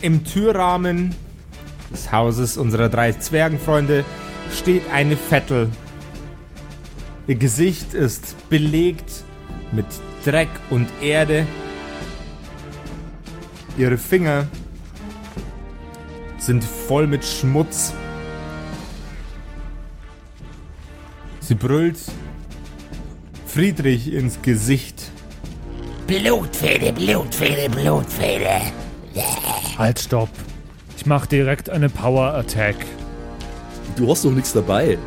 Im Türrahmen des Hauses unserer drei Zwergenfreunde steht eine Vettel. Ihr Gesicht ist belegt mit Dreck und Erde. Ihre Finger sind voll mit Schmutz. Sie brüllt Friedrich ins Gesicht. Blutfede, Blutfede, Blutfede. Halt, stopp. Ich mach direkt eine Power Attack. Du hast doch nichts dabei.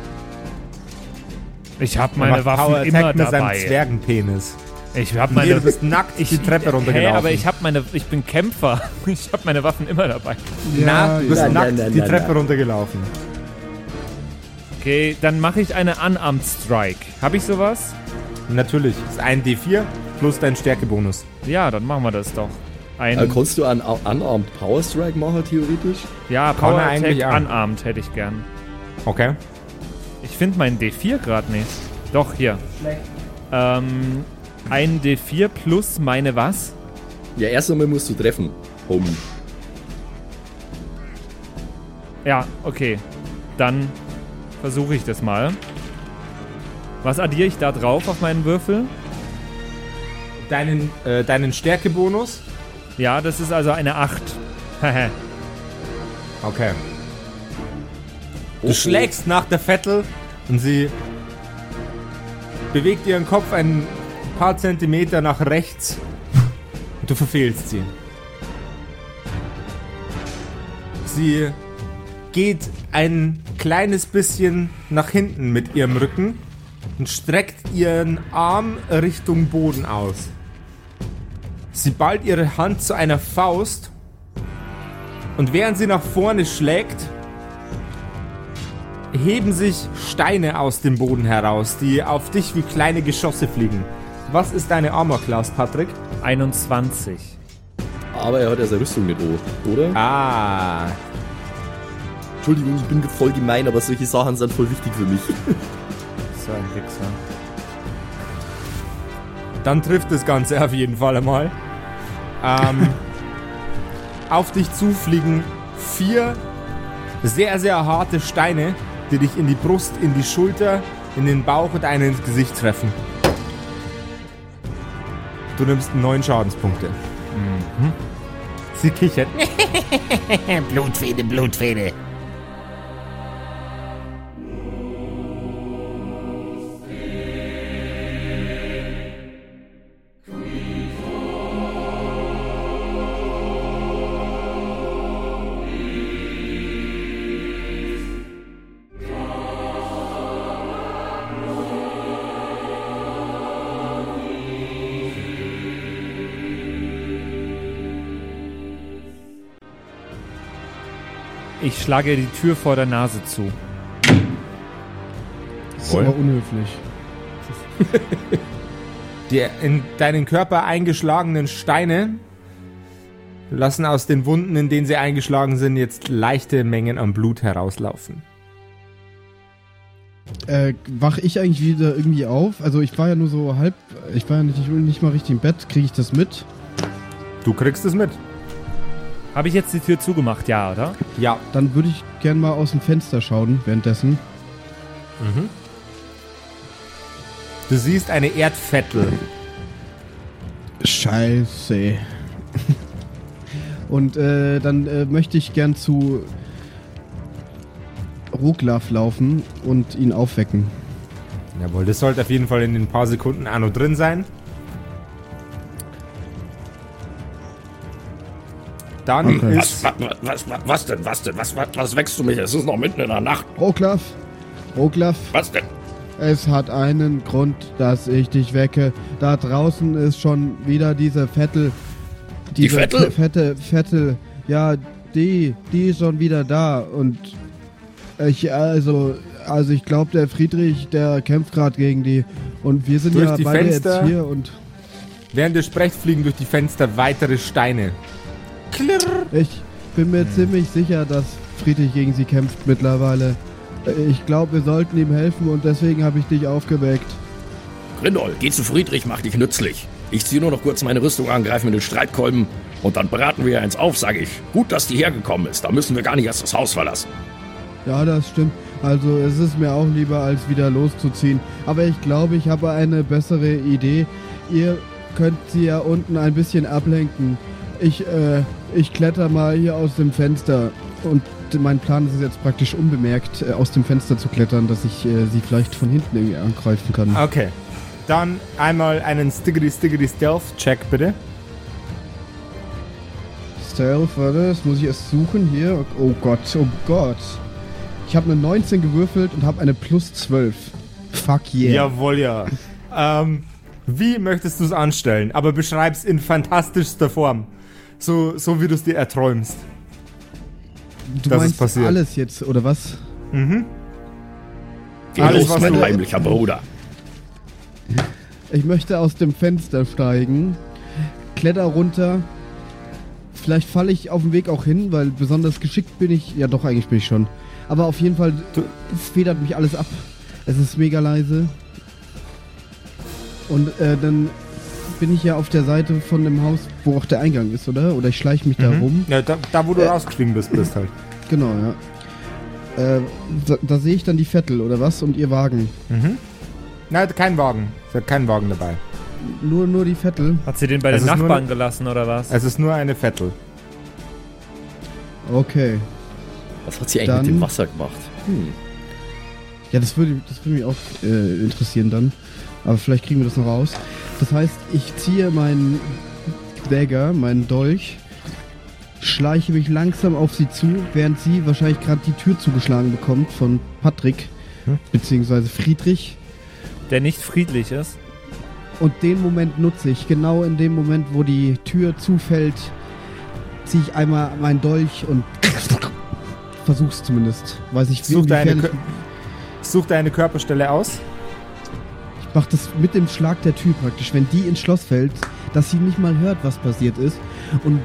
Ich hab meine Waffen Power immer Attack mit seinem dabei. Zwergenpenis. Ich hab Hier, meine du bist nackt ich, die Treppe Hä, runtergelaufen. aber ich hab meine ich bin Kämpfer. Ich hab meine Waffen immer dabei. Na, du bist Nein, nackt nein, nein, die nein, Treppe nein. runtergelaufen. Okay, dann mache ich eine Unarmed Strike. Hab ich sowas? Natürlich. Das ist ein D4 plus dein Stärkebonus. Ja, dann machen wir das doch. Ein Äh, kannst du einen Unarmed Power Strike machen, theoretisch? ja, kann Power er Attack. Unarmed hätte ich gern. Okay. Ich finde meinen D4 gerade nicht. Doch, hier. Ähm, ein D4 plus meine was? Ja, erst einmal musst du treffen, Homie. Ja, okay. Dann versuche ich das mal. Was addiere ich da drauf auf meinen Würfel? Deinen, äh, deinen Stärkebonus. Ja, das ist also eine 8. Hehe. Okay. Oh, Du schlägst nach der Vettel und sie bewegt ihren Kopf ein paar Zentimeter nach rechts und du verfehlst sie. Sie geht ein kleines bisschen nach hinten mit ihrem Rücken und streckt ihren Arm Richtung Boden aus. Sie ballt ihre Hand zu einer Faust und während sie nach vorne schlägt, heben sich Steine aus dem Boden heraus, die auf dich wie kleine Geschosse fliegen. Was ist deine Armor Class, Patrick? 21. Aber er hat ja seine Rüstung mit O, oder? Ah, Entschuldigung, ich bin voll gemein, aber solche Sachen sind voll wichtig für mich. So ein Wichser. dann trifft das Ganze auf jeden Fall einmal. Ähm, auf dich zufliegen vier sehr, sehr harte Steine, die dich in die Brust, in die Schulter, in den Bauch und einen ins Gesicht treffen. Du nimmst neun Schadenspunkte. Sie kichert. Blutfede, Blutfede. Ich schlage die Tür vor der Nase zu. Das ist aber unhöflich. Die in deinen Körper eingeschlagenen Steine lassen aus den Wunden, in denen sie eingeschlagen sind, jetzt leichte Mengen an Blut herauslaufen. Äh, wach ich eigentlich wieder irgendwie auf? Also ich war ja nur so halb, ich war ja nicht, nicht mal richtig im Bett. Kriege ich das mit? Du kriegst es mit. Habe ich jetzt die Tür zugemacht? Ja, oder? Ja. Dann würde ich gern mal aus dem Fenster schauen währenddessen. Du siehst eine Erdvettel. Scheiße. Und äh, dann äh, möchte ich gern zu Ruglaf laufen und ihn aufwecken. Jawohl, das sollte auf jeden Fall in den paar Sekunden noch drin sein. Dann Okay. ist. Was, was, was, was denn, was denn, was, was, was wächst du mich? Es ist noch mitten in der Nacht. Ruglaf, Ruglaf, Was denn? es hat einen Grund, dass ich dich wecke. Da draußen ist schon wieder diese Vettel. Diese Vettel? Fe- Fette, Vettel. Ja, die, die ist schon wieder da. Und ich, also, also ich glaube, der Friedrich, der kämpft gerade gegen die. Und wir sind Durch ja die beide Fenster? jetzt hier und Während ihr sprecht, fliegen durch die Fenster weitere Steine. Klirr. ich bin mir ziemlich sicher, dass Friedrich gegen sie kämpft mittlerweile. Ich glaube, wir sollten ihm helfen und deswegen habe ich dich aufgeweckt. Grindol, geh zu Friedrich, mach dich nützlich. Ich ziehe nur noch kurz meine Rüstung an, greife mir den Streitkolben und dann braten wir eins auf, sage ich. Gut, dass die hergekommen ist. Da müssen wir gar nicht erst das Haus verlassen. Ja, das stimmt. Also es ist mir auch lieber, als wieder loszuziehen. Aber ich glaube, ich habe eine bessere Idee. Ihr könnt sie ja unten ein bisschen ablenken. Ich, äh, ich kletter mal hier aus dem Fenster. Und mein Plan ist es jetzt praktisch unbemerkt, äh, aus dem Fenster zu klettern, dass ich äh, sie vielleicht von hinten irgendwie angreifen kann. Okay. Dann einmal einen Stiggity Stiggity Stealth Check bitte. Stealth, warte, das muss ich erst suchen hier. Oh Gott, oh Gott. Ich habe eine 19 gewürfelt und habe eine plus 12. Fuck yeah. Jawohl, ja. ähm, wie möchtest du es anstellen? Aber beschreib's in fantastischster Form. So, so wie du es dir erträumst. du das ist meinst passiert. alles jetzt, oder was? Geh Alles, los, was mein du- heimlicher Bruder. Ich möchte aus dem Fenster steigen, kletter runter. Vielleicht falle ich auf dem Weg auch hin, weil besonders geschickt bin ich. Ja, doch, eigentlich bin ich schon. Aber auf jeden Fall Du- federt mich alles ab. Es ist mega leise. Und äh, dann bin ich ja auf der Seite von dem Haus, wo auch der Eingang ist, oder? Oder ich schleiche mich da rum. Ja, da, da wo du Äh. rausgestiegen bist, bist halt. Genau, ja. Äh, da, da sehe ich dann die Vettel, oder was? Und ihr Wagen. Nein, kein Wagen. Es hat keinen Wagen dabei. Nur, nur die Vettel. Hat sie den bei Es den ist nur Nachbarn ne- gelassen oder was? Es ist nur eine Vettel. Okay. Was hat sie eigentlich Dann- mit dem Wasser gemacht? Hm. Ja, das würde, das würde mich auch äh, interessieren dann. Aber vielleicht kriegen wir das noch raus. Das heißt, ich ziehe meinen Dagger, meinen Dolch, schleiche mich langsam auf sie zu, während sie wahrscheinlich gerade die Tür zugeschlagen bekommt von Patrick, Hm? beziehungsweise Friedrich. Der nicht friedlich ist. Und den Moment nutze ich. Genau in dem Moment, wo die Tür zufällt, ziehe ich einmal meinen Dolch und versuch's zumindest. Weiß ich, Such deine, Such deine Körperstelle aus. Ich mach das mit dem Schlag der Tür praktisch, wenn die ins Schloss fällt, dass sie nicht mal hört, was passiert ist. Und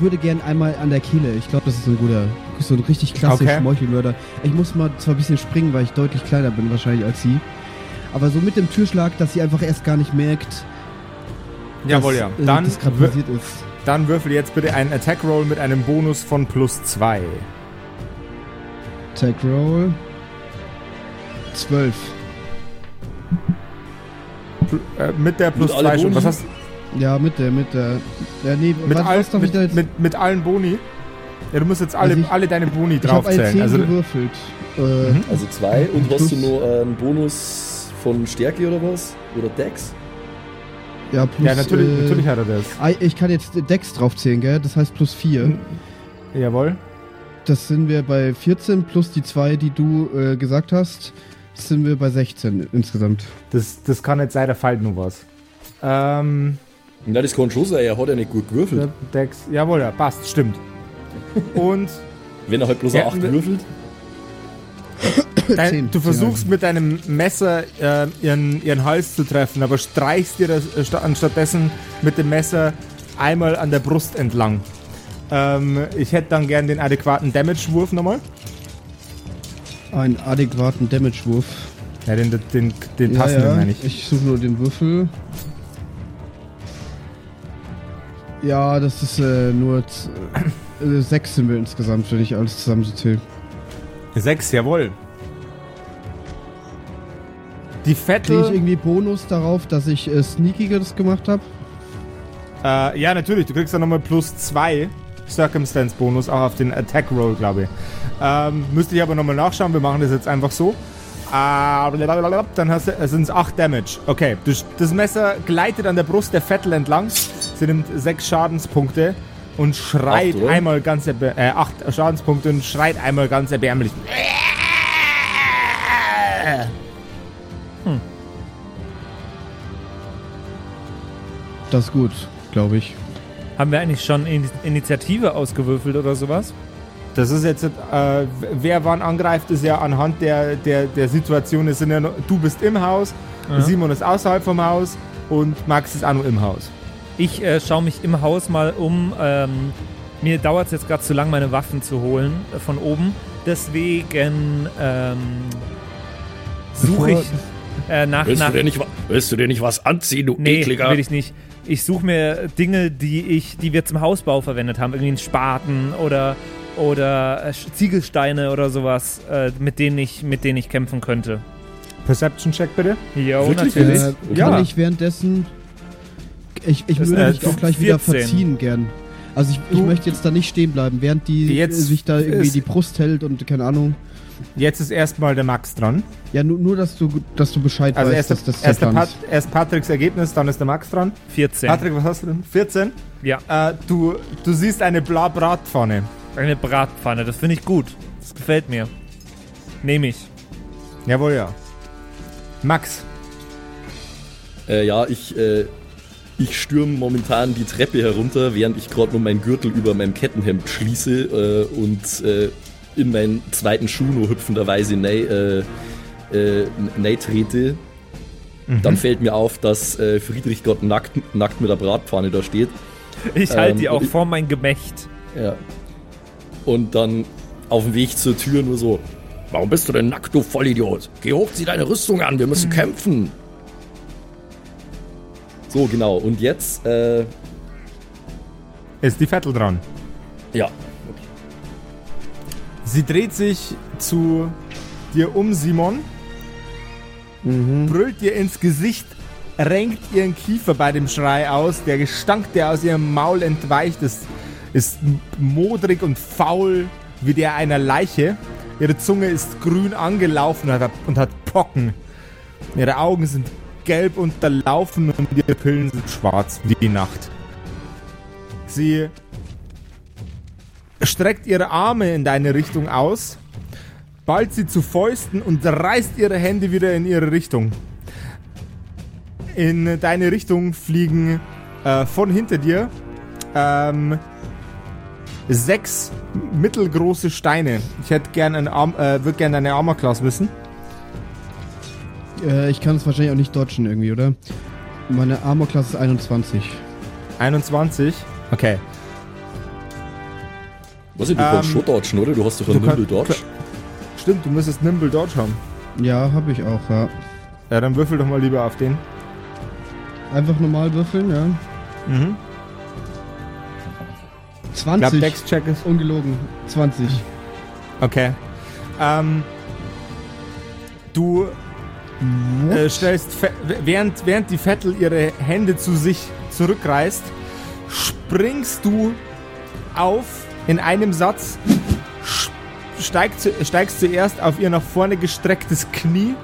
würde gern einmal an der Kehle. Ich glaube, das ist so ein guter, so ein richtig klasse Okay. Schmeuchelmörder. Ich muss mal zwar ein bisschen springen, weil ich deutlich kleiner bin wahrscheinlich als sie. Aber so mit dem Türschlag, dass sie einfach erst gar nicht merkt, Jawohl, ja. äh, Dann, das gerade passiert ist. dann würfel jetzt bitte einen Attack Roll mit einem Bonus von plus 2. Tag Roll. 12. Äh, mit der plus Mit alle 2 schon. Boni? Was hast Ja, mit der, mit der. Ja, nee, mit, was, all, was ich mit, jetzt? mit, mit allen Boni? Ja, du musst jetzt alle, Also ich- alle deine Boni ich habe eine 10 draufzählen. Also, gewürfelt. Äh, Mhm. Also zwei. Und hast du Plus- noch einen Bonus von Stärke oder was? Oder Dex? Ja, plus, ja, natürlich, äh, natürlich hat er das. Ich kann jetzt Dex draufzählen, gell? Das heißt plus 4. Mhm. Jawohl. Das sind wir bei 14 plus die 2, die du äh, gesagt hast. Sind wir bei 16 insgesamt. Das, das kann jetzt sein, da fällt nur was. Ähm, Na, das kann schon sein, er hat ja nicht gut gewürfelt. Dex, jawohl, ja, passt, stimmt. Und Wenn er halt bloß eine 8 wir- würfelt. dein, Zehn, du zehn versuchst mit deinem Messer äh, ihren, ihren Hals zu treffen, aber streichst dir das äh, sta- anstattdessen mit dem Messer einmal an der Brust entlang. Ähm, ich hätte dann gern den adäquaten Damage-Wurf nochmal. Einen adäquaten Damage-Wurf. Ja, den, den, den, den Ja, passenden ja. meine ich. Ich suche nur den Würfel. Ja, das ist äh, nur z- äh, sechs sind wir insgesamt, wenn ich alles zusammen so zähle. Sechs, jawohl. Die Kriege ich irgendwie Bonus darauf, dass ich äh, Sneakiges gemacht habe? Äh, ja, natürlich. Du kriegst dann nochmal plus zwei Circumstance-Bonus auch auf den Attack-Roll, glaube ich. Ähm, müsste ich aber nochmal nachschauen. Wir machen das jetzt einfach so. Äh, blablabla, dann sind es 8 Damage. Okay, das, Messer gleitet an der Brust der Vettel entlang. Sie nimmt 6 Schadenspunkte und schreit Acht, einmal ganz äh, 8 Schadenspunkte und schreit einmal ganz erbärmlich. Das ist gut, glaube ich. Haben wir eigentlich schon In Initiative ausgewürfelt oder sowas? Das ist jetzt, äh, wer wann angreift, ist ja anhand der, der, der Situation. Es sind ja noch, du bist im Haus, Ja. Simon ist außerhalb vom Haus und Max ist auch noch im Haus. Ich äh, schaue mich im Haus mal um. Ähm, mir dauert es jetzt gerade zu lang, meine Waffen zu holen äh, von oben. Deswegen ähm, suche ich. äh, nach, Willst, nach du dir nicht, willst du dir nicht was anziehen, du Nee, ekliger? will ich nicht. Ich suche mir Dinge, die ich, die wir zum Hausbau verwendet haben. Irgendwie einen Spaten oder, oder äh, Ziegelsteine oder sowas, äh, mit, denen ich, mit denen ich kämpfen könnte. Perception-Check bitte. Jo, Wirklich? natürlich. Äh, Ja. Kann ich währenddessen. Ich, ich Das würde ist, mich äh, auch gleich wieder 14. verziehen gern. Also ich, ich möchte jetzt da nicht stehen bleiben, während die Jetzt äh, sich da irgendwie die Brust hält und keine Ahnung. Jetzt ist erstmal der Max dran. Ja, nur, nur dass du dass du Bescheid Also weißt, erst, dass das erst, Pat, ist. erst Patricks Ergebnis, dann ist der Max dran. 14. Patrick, was hast du denn? 14? Ja, Äh, du, du siehst eine Bla-Bratpfanne. eine Bratpfanne. Das finde ich gut. Das gefällt mir. Nehme ich. Jawohl, ja. Max, Äh, ja, ich, äh, ich stürme momentan die Treppe herunter, während ich gerade nur meinen Gürtel über meinem Kettenhemd schließe äh, und äh, in meinen zweiten Schuh nur hüpfenderweise nei, äh, äh, nei trete. Dann fällt mir auf, dass äh, Friedrich Gott nackt, nackt mit der Bratpfanne da steht. Ich halte Ähm, die auch ich- vor mein Gemächt. Ja. Und dann auf dem Weg zur Tür nur so, Warum bist du denn nackt, du Vollidiot? Geh hoch, zieh deine Rüstung an, wir müssen kämpfen. so genau. Und jetzt, äh, ist die Vettel dran. ja. Sie dreht sich zu dir um, Simon, brüllt dir ins Gesicht, renkt ihren Kiefer bei dem Schrei aus. Der Gestank, der aus ihrem Maul entweicht, ist, ist modrig und faul wie der einer Leiche. Ihre Zunge ist grün angelaufen und hat, und hat Pocken. Ihre Augen sind gelb unterlaufen und ihre Pillen sind schwarz wie die Nacht. Sie streckt ihre Arme in deine Richtung aus, ballt sie zu Fäusten und reißt ihre Hände wieder in ihre Richtung. In deine Richtung fliegen äh, von hinter dir ähm, sechs mittelgroße Steine. Ich hätte gern eine Arm, äh, würde gerne deine Armor Class wissen. Äh, ich kann es wahrscheinlich auch nicht dodgen irgendwie, oder? Meine Armor-Klasse ist 21. 21. Okay. Was ich, du Ähm, kannst schon dodgen, oder? Du hast doch einen kann- Nimble Dodge. Stimmt, du müsstest Nimble Dodge haben. Ja, habe ich auch, ja. Ja, dann würfel doch mal lieber auf den. Einfach normal würfeln, ja. Mhm. Ich 20. glaube, Dex-Check ist. Ungelogen. 20. Okay. Ähm, du äh, stellst, während, während die Vettel ihre Hände zu sich zurückreißt, springst du auf in einem Satz, sch- steigst, zu, steigst zuerst auf ihr nach vorne gestrecktes Knie,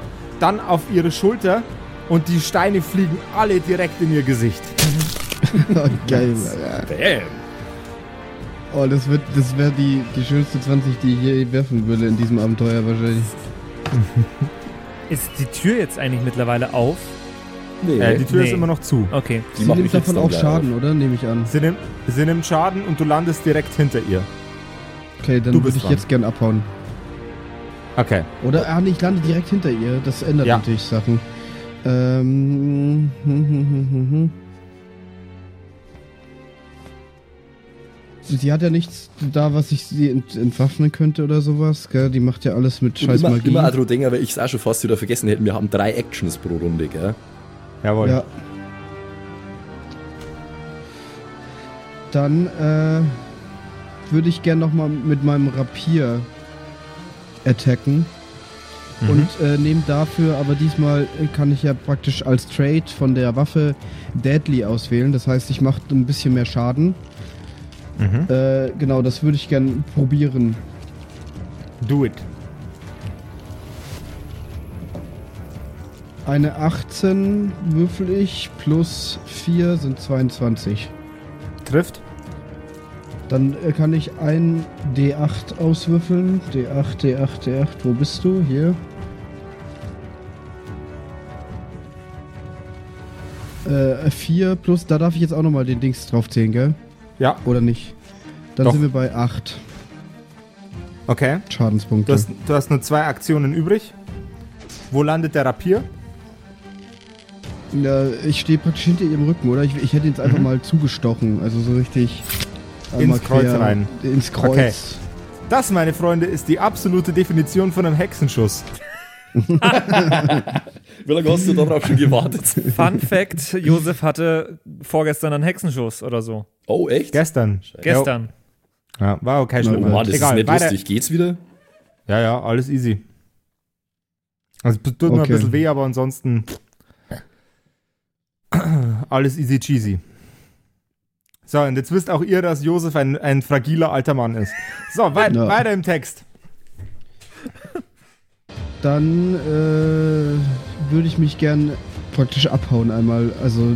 dann auf ihre Schulter und die Steine fliegen alle direkt in ihr Gesicht. Geil. Bam. Oh, das wird, das wäre die, die schönste 20, die ich je werfen würde in diesem Abenteuer wahrscheinlich. Ist die Tür jetzt eigentlich mittlerweile auf? Nee, Äh, die Tür Nee. ist immer noch zu. Okay. die Sie macht nimmt davon auch Schaden, oder? Nehme ich an. Sie nimmt, sie nimmt Schaden und du landest direkt hinter ihr. Okay, dann Du würde ich dran. jetzt gern abhauen. Okay. Oder, ah, nee, ich lande direkt hinter ihr. Das ändert Ja. natürlich Sachen. Ähm. hm, hm, hm, hm, hm. Sie hat ja nichts da, was ich sie ent entwaffnen könnte oder sowas, gell? Die macht ja alles mit scheiß immer, Magie. immer auch dran denken, weil ich es auch schon fast wieder vergessen hätte. Wir haben drei Actions pro Runde, gell? Jawohl. Ja. Dann äh, würde ich gern nochmal mit meinem Rapier attacken. Mhm. Und äh, nehme dafür, aber diesmal kann ich ja praktisch als Trade von der Waffe Deadly auswählen. Das heißt, ich mache ein bisschen mehr Schaden. Mhm. Äh, genau, das würde ich gern probieren. Do it. Eine 18 würfel ich, plus 4 sind 22. Trifft. Dann äh, kann ich ein D8 auswürfeln. D8, D8, D8. Wo bist du? Hier. Äh, 4 plus, da darf ich jetzt auch nochmal den Dings draufzählen, gell? Ja. Oder nicht? Dann Doch. sind wir bei 8 Okay. Schadenspunkte. Du hast, du hast nur zwei Aktionen übrig. Wo landet der Rapier? Ja, ich stehe praktisch hinter ihrem Rücken, oder? Ich, ich hätte jetzt einfach Mhm. mal zugestochen. Also so richtig. Ins Kreuz rein. Ins Kreuz. Okay. Das, meine Freunde, ist die absolute Definition von einem Hexenschuss. Wie lange hast du darauf schon gewartet? Fun Fact: Josef hatte vorgestern einen Hexenschuss oder so. Oh, echt? Gestern. Gestern. Ja, war okay, schlimm. Oh Mann, das Egal, ist nicht weiter. lustig. Geht's wieder? Ja, ja, alles easy. Also tut mir ein Okay. bisschen weh, aber ansonsten alles easy cheesy. So, und jetzt wisst auch ihr, dass Josef ein, ein fragiler alter Mann ist. So, wei Ja. weiter im Text. Dann äh, würde ich mich gern praktisch abhauen einmal, also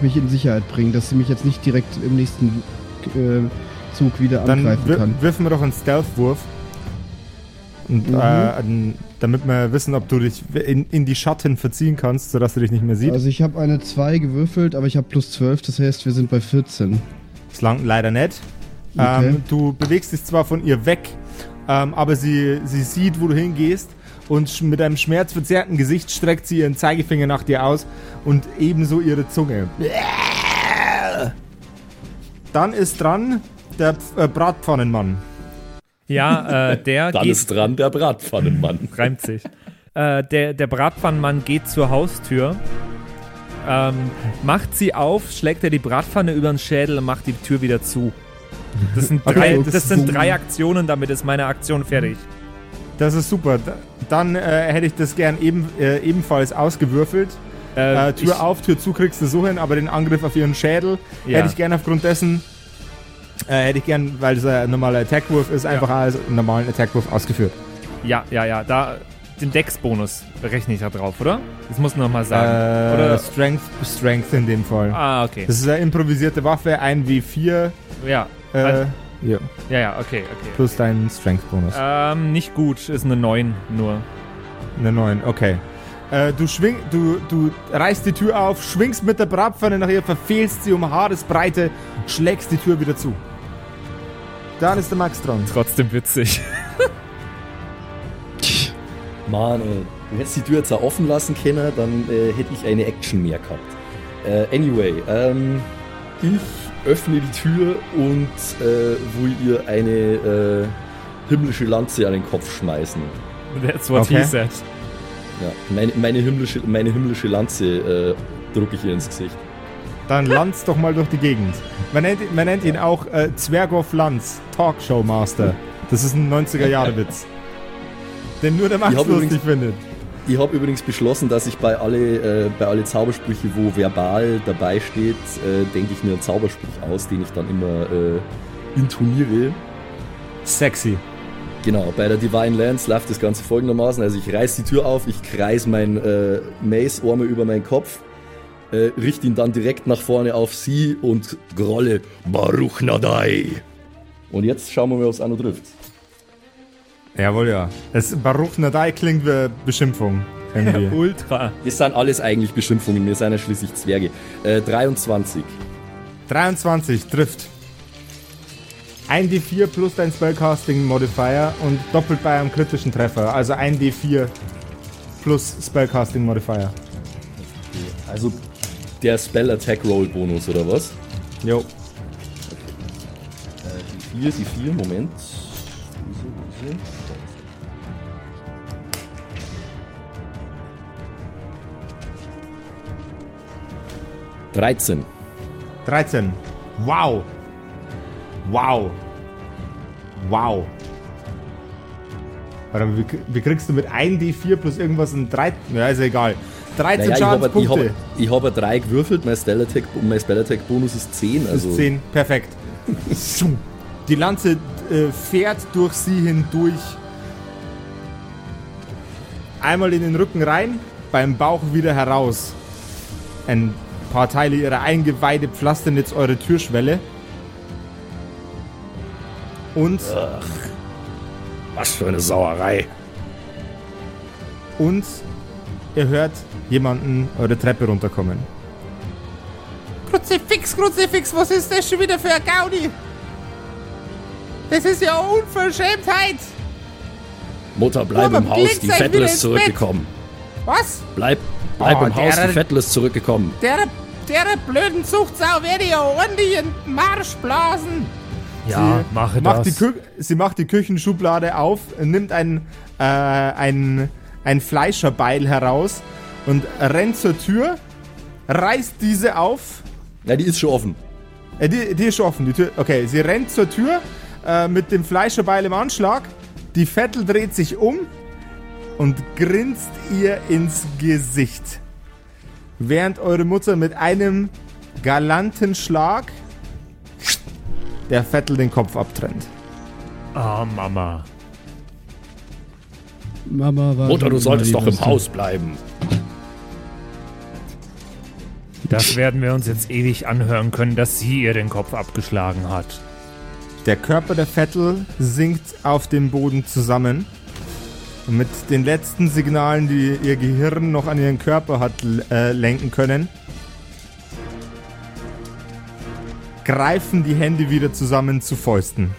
mich in Sicherheit bringen, dass sie mich jetzt nicht direkt im nächsten äh, Zug wieder Dann angreifen kann. wirfen wir doch einen Stealth-Wurf. Und, Mhm. äh, damit wir wissen, ob du dich in, in die Schatten verziehen kannst, sodass du dich nicht mehr siehst. Also ich habe eine 2 gewürfelt, aber ich habe plus 12, das heißt, wir sind bei 14. Das langt leider nicht. Okay. Ähm, du bewegst dich zwar von ihr weg, ähm, aber sie, sie sieht, wo du hingehst und mit einem schmerzverzerrten Gesicht streckt sie ihren Zeigefinger nach dir aus und ebenso ihre Zunge. Dann ist dran der äh, Bratpfannenmann. Ja, äh, der Dann geht. ist dran der Bratpfannenmann. reimt sich. Äh, der, der Bratpfannenmann geht zur Haustür, ähm, macht sie auf, schlägt er die Bratpfanne über den Schädel und macht die Tür wieder zu. Das sind drei, Okay, das sind drei Aktionen, damit ist meine Aktion fertig. Das ist super. Da- Dann äh, hätte ich das gern eben, äh, ebenfalls ausgewürfelt. Äh, Tür ich- auf, Tür zu kriegst du so hin, aber den Angriff auf ihren Schädel Ja. hätte ich gern aufgrund dessen, äh, hätte ich gern, weil es ein normaler Attackwurf ist, einfach als einen normalen Attackwurf ausgeführt. Ja, ja, ja, da den Dex-Bonus berechne ich da drauf, oder? Das muss noch mal sagen. Äh, oder? Strength, Strength in dem Fall. Ah, okay. Das ist eine improvisierte Waffe, ein W4, Ja, äh, Also- ja, ja, ja, okay, okay. plus dein Strength-Bonus. Ähm, nicht gut, ist eine 9 nur. Eine 9, okay. Äh, du schwing, du, du reißt die Tür auf, schwingst mit der Bratpfanne nach ihr, verfehlst sie um Haaresbreite, schlägst die Tür wieder zu. Dann ist der Max dran. Trotzdem witzig. Mann, ey. Du hättest die Tür jetzt auch offen lassen können, dann äh, hätte ich eine Action mehr gehabt. Äh, anyway, ähm, ich öffne die Tür und äh, will ihr eine äh, himmlische Lanze an den Kopf schmeißen. That's what Okay. he said. Ja, meine, meine, himmlische, meine himmlische Lanze äh, drücke ich ihr ins Gesicht. Dann Lanz doch mal durch die Gegend. Man nennt, man nennt ihn auch äh, Zwergoff Lanz, Talkshow Master. Das ist ein 90er-Jahre-Witz. Den nur der Max lustig übrigens- findet. Ich habe übrigens beschlossen, dass ich bei alle, äh, bei alle Zaubersprüche, wo verbal dabei steht, äh, denke ich mir einen Zauberspruch aus, den ich dann immer äh, intoniere. Sexy. Genau, bei der Divine Lance läuft das Ganze folgendermaßen. Also ich reiß die Tür auf, ich kreis mein äh, Mace-Arme über meinen Kopf, äh, richte ihn dann direkt nach vorne auf sie und grolle Baruch Nadai. Und jetzt schauen wir mal, ob es auch noch trifft. Jawohl, ja. Das Baruch Nadai klingt wie Beschimpfung. Irgendwie. Ultra. Das sind alles eigentlich Beschimpfungen, wir sind ja schließlich Zwerge. Äh, 23. 23 trifft. Ein D4 plus dein Spellcasting Modifier und doppelt bei einem kritischen Treffer. Also ein D4 plus Spellcasting Modifier. Also der Spell Attack Roll Bonus oder was? Jo. Äh, die 4, die 4, Moment. Ist sie? 13. 13. Wow. Wow. Wow. Warte mal, wie, wie kriegst du mit 1 D4 plus irgendwas ein 3? Ja, ist ja egal. 13 Naja, ich habe ich Schadenspunkte. hab, hab ein 3 gewürfelt, mein Spell Attack, mein Spell Bonus ist 10. Das Also ist 10. Perfekt. Die Lanze äh, fährt durch sie hindurch. Einmal in den Rücken rein, beim Bauch wieder heraus. Ein paar Teile ihrer Eingeweide pflastern jetzt eure Türschwelle. Und, Was für eine Sauerei. und ihr hört jemanden eure Treppe runterkommen. Kruzifix, Kruzifix, was ist das schon wieder für ein Gaudi? Das ist ja Unverschämtheit! Mutter, bleib Mama, im Haus, die Vettel ist zurückgekommen. Was? Bleib, bleib Oh, im Haus, die Vettel ist zurückgekommen. Der, der blöden Zuchtsau werde ich ja ordentlich in den Marsch blasen. Ja, mache macht das. Die Kü sie macht die Küchenschublade auf, nimmt ein, äh, ein, ein Fleischerbeil heraus und rennt zur Tür, reißt diese auf. Ja, die ist schon offen. Äh, die, die ist schon offen, die Tür. Okay, sie rennt zur Tür äh, mit dem Fleischerbeil im Anschlag. Die Vettel dreht sich um und grinst ihr ins Gesicht. Während eure Mutter mit einem galanten Schlag der Vettel den Kopf abtrennt. Ah, Mama. Mama war. Mutter, du solltest doch im. Haus bleiben. Das werden wir uns jetzt ewig anhören können, dass sie ihr den Kopf abgeschlagen hat. Der Körper der Vettel sinkt auf dem Boden zusammen. Und mit den letzten Signalen, die ihr Gehirn noch an ihren Körper hat äh, lenken können, greifen die Hände wieder zusammen zu Fäusten.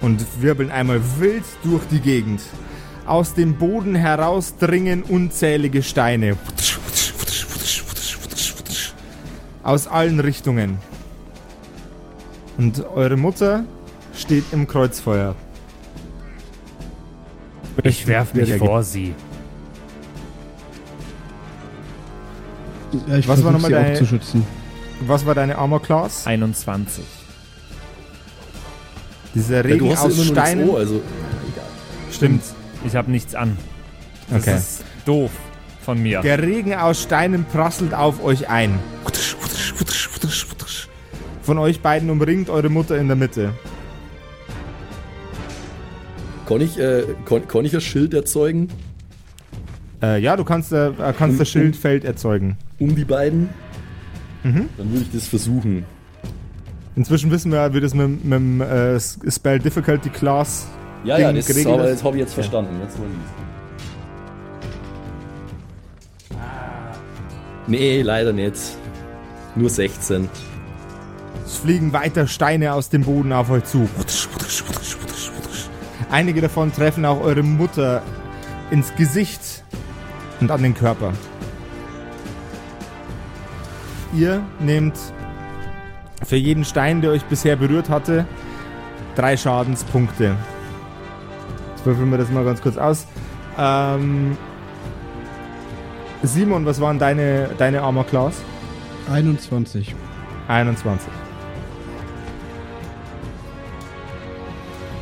Und wirbeln einmal wild durch die Gegend. Aus dem Boden heraus dringen unzählige Steine. Aus allen Richtungen. Und eure Mutter steht im Kreuzfeuer. Ich werf mich vor sie. Ja, ich Was war nochmal sie deine- auch zu schützen. Was war deine Armor Class? 21. Dieser Ja, Regen du hast ja aus Steinen. O, also Stimmt. Ich habe nichts an. Das Okay. ist doof von mir. Der Regen aus Steinen prasselt auf euch ein. Von euch beiden umringt eure Mutter in der Mitte. kann ich, äh, kann, kann ich ein Schild erzeugen Äh, ja, du kannst, äh, kannst Um- das Schildfeld erzeugen. um die beiden? Mhm. Dann würde ich das versuchen. Inzwischen wissen wir, wie das mit, mit dem äh, Spell Difficulty Class Ja, Ding ja, das, geregelt aber ist. das habe ich jetzt verstanden. Jetzt wollen wir Nee, leider nicht. Nur 16. Es fliegen weiter Steine aus dem Boden auf euch zu. Einige davon treffen auch eure Mutter ins Gesicht und an den Körper. Ihr nehmt für jeden Stein, der euch bisher berührt hatte, drei Schadenspunkte. Jetzt würfeln wir das mal ganz kurz aus. Ähm, Simon, was waren deine, deine Armor Class? 21. 21.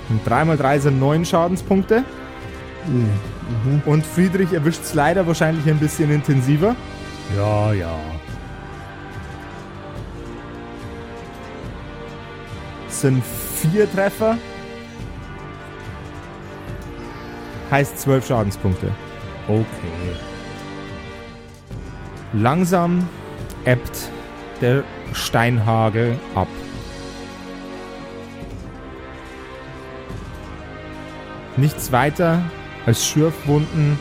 Und 3 mal 3 sind 9 Schadenspunkte. Mhm. Und Friedrich erwischt es leider wahrscheinlich ein bisschen intensiver. Ja, ja. Es sind 4 Treffer. Heißt 12 Schadenspunkte. Okay. Langsam ebbt der Steinhagel ab. Nichts weiter als Schürfwunden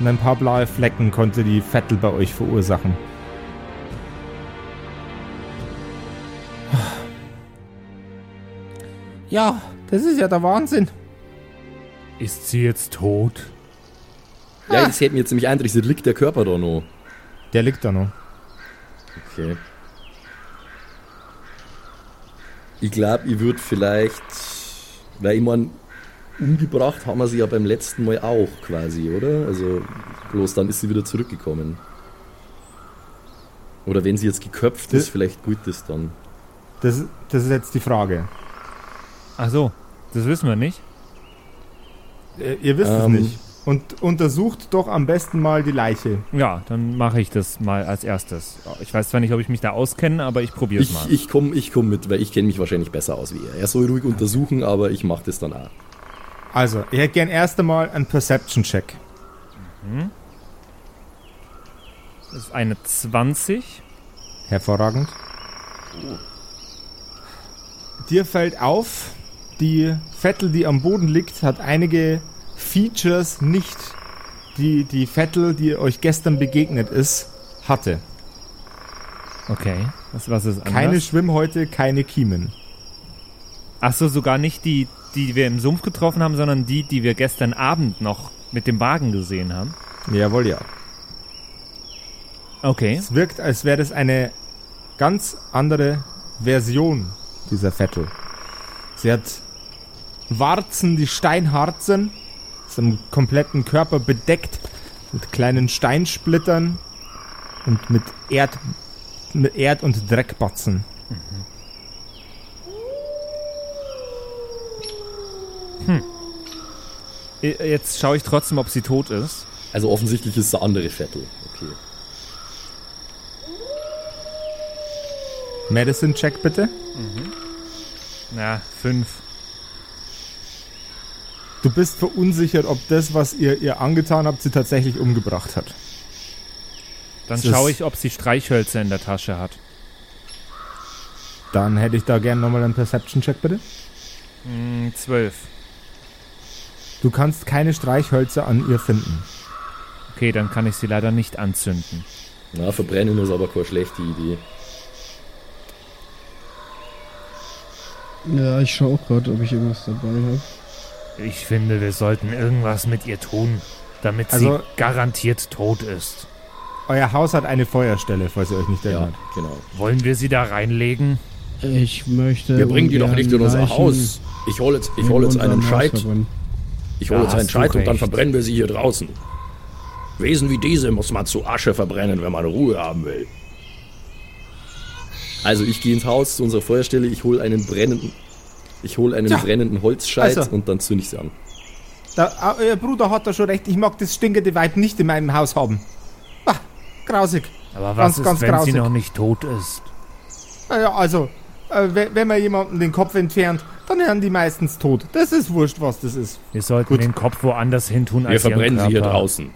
und ein paar blaue Flecken konnte die Vettel bei euch verursachen. Ja, das ist ja der Wahnsinn. Ist sie jetzt tot? Ja, das hätte mir jetzt nämlich eindrücklich, liegt der Körper da noch. Der liegt da noch. Okay. Ich glaube, ich würde vielleicht, weil ich meine, umgebracht haben wir sie ja beim letzten Mal auch quasi, oder? Also bloß dann ist sie wieder zurückgekommen. Oder wenn sie jetzt geköpft ist, Das- vielleicht gut ist dann. Das, das ist jetzt die Frage. Ach so, das wissen wir nicht. Äh, Ihr wisst Ähm. es nicht. Und untersucht doch am besten mal die Leiche. Ja, dann mache ich das mal als erstes. Ich weiß zwar nicht, ob ich mich da auskenne, aber ich probiere es mal. ich komme ich komm mit, weil ich kenne mich wahrscheinlich besser aus wie er. Er soll ruhig untersuchen, aber ich mache das dann auch. Also, ich hätte gern erst einmal einen Perception-Check. Das ist eine 20. Hervorragend. Dir fällt auf, die Vettel, die am Boden liegt, hat einige Features nicht, die die Vettel, die euch gestern begegnet ist, hatte. Okay. Was, was ist anders? Keine Schwimmhäute, keine Kiemen. Ach so, sogar nicht die, die wir im Sumpf getroffen haben, sondern die, die wir gestern Abend noch mit dem Wagen gesehen haben. Jawohl, ja. Okay. Es wirkt, als wäre das eine ganz andere Version dieser Vettel. Sie hat Warzen, die steinhart sind, ist am kompletten Körper bedeckt Mit kleinen Steinsplittern und mit Erd, mit Erd- und Dreckbatzen. I- Jetzt schaue ich trotzdem, ob sie tot ist. Also offensichtlich ist es der andere Vettel. Okay. Medicine-Check bitte. Na, fünf. Du bist verunsichert, ob das, was ihr ihr angetan habt, sie tatsächlich umgebracht hat. Dann schaue ich, ob sie Streichhölzer in der Tasche hat. Dann hätte ich da gerne nochmal einen Perception-Check bitte. Hm, zwölf. Du kannst keine Streichhölzer an ihr finden. Okay, dann kann ich sie leider nicht anzünden. Na, verbrennen ist aber keine schlechte Idee. Ja, ich schaue auch gerade, ob ich irgendwas dabei habe. Ich finde, wir sollten irgendwas mit ihr tun, damit Also- sie garantiert tot ist. Euer Haus hat eine Feuerstelle, falls ihr euch nicht Ja, erinnert. genau. Wollen wir sie da reinlegen? Ich möchte. Wir bringen die doch nicht in unser Haus. Ich hole jetzt, ich hol jetzt einen Scheit. Ich hole jetzt einen Scheit und dann verbrennen wir sie hier draußen. Wesen wie diese muss man zu Asche verbrennen, wenn man Ruhe haben will. Also ich gehe ins Haus zu unserer Feuerstelle, ich hole einen brennenden, ich hole einen Tja. brennenden Holzscheit Also. und dann zünde ich sie an. Da, ah, euer Bruder hat da schon recht, ich mag das stinkende Weib nicht in meinem Haus haben. Ah, grausig. Aber was Ganz, ist, ganz wenn grausig. sie noch nicht tot ist? Naja, also, äh, we- wenn man jemanden den Kopf entfernt, dann werden die meistens tot. Das ist wurscht, was das ist. Wir sollten Gut. den Kopf woanders hin tun Wir als ihren verbrennen sie hier draußen.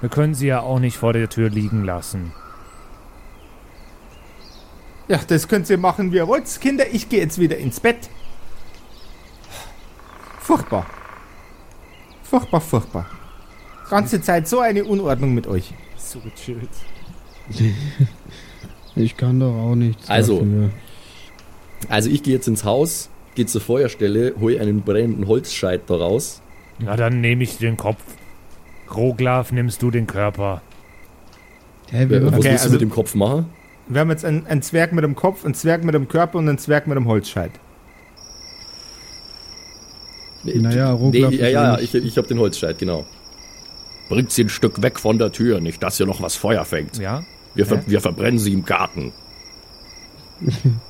Wir können sie ja auch nicht vor der Tür liegen lassen. Ja, das könnt ihr machen, wie ihr wollt. Kinder, ich gehe jetzt wieder ins Bett. Furchtbar. Furchtbar, furchtbar. Ganze Zeit so eine Unordnung mit euch. So gechillt. Ich kann doch auch nichts. Also. Dafür. Also ich gehe jetzt ins Haus, gehe zur Feuerstelle, hole einen brennenden Holzscheit daraus. Na, dann nehme ich den Kopf. Roglaf, nimmst du den Körper. Hä, Äh, wir Was Okay, willst du also- mit dem Kopf machen? Wir haben jetzt einen, einen Zwerg mit dem Kopf, einen Zwerg mit dem Körper und einen Zwerg mit dem Holzscheit. Naja, nee, Roglaf ja, ja, ich, ich habe den Holzscheit, genau. Bringt sie ein Stück weg von der Tür, nicht dass hier noch was Feuer fängt. Ja? Wir, ver wir verbrennen sie im Garten.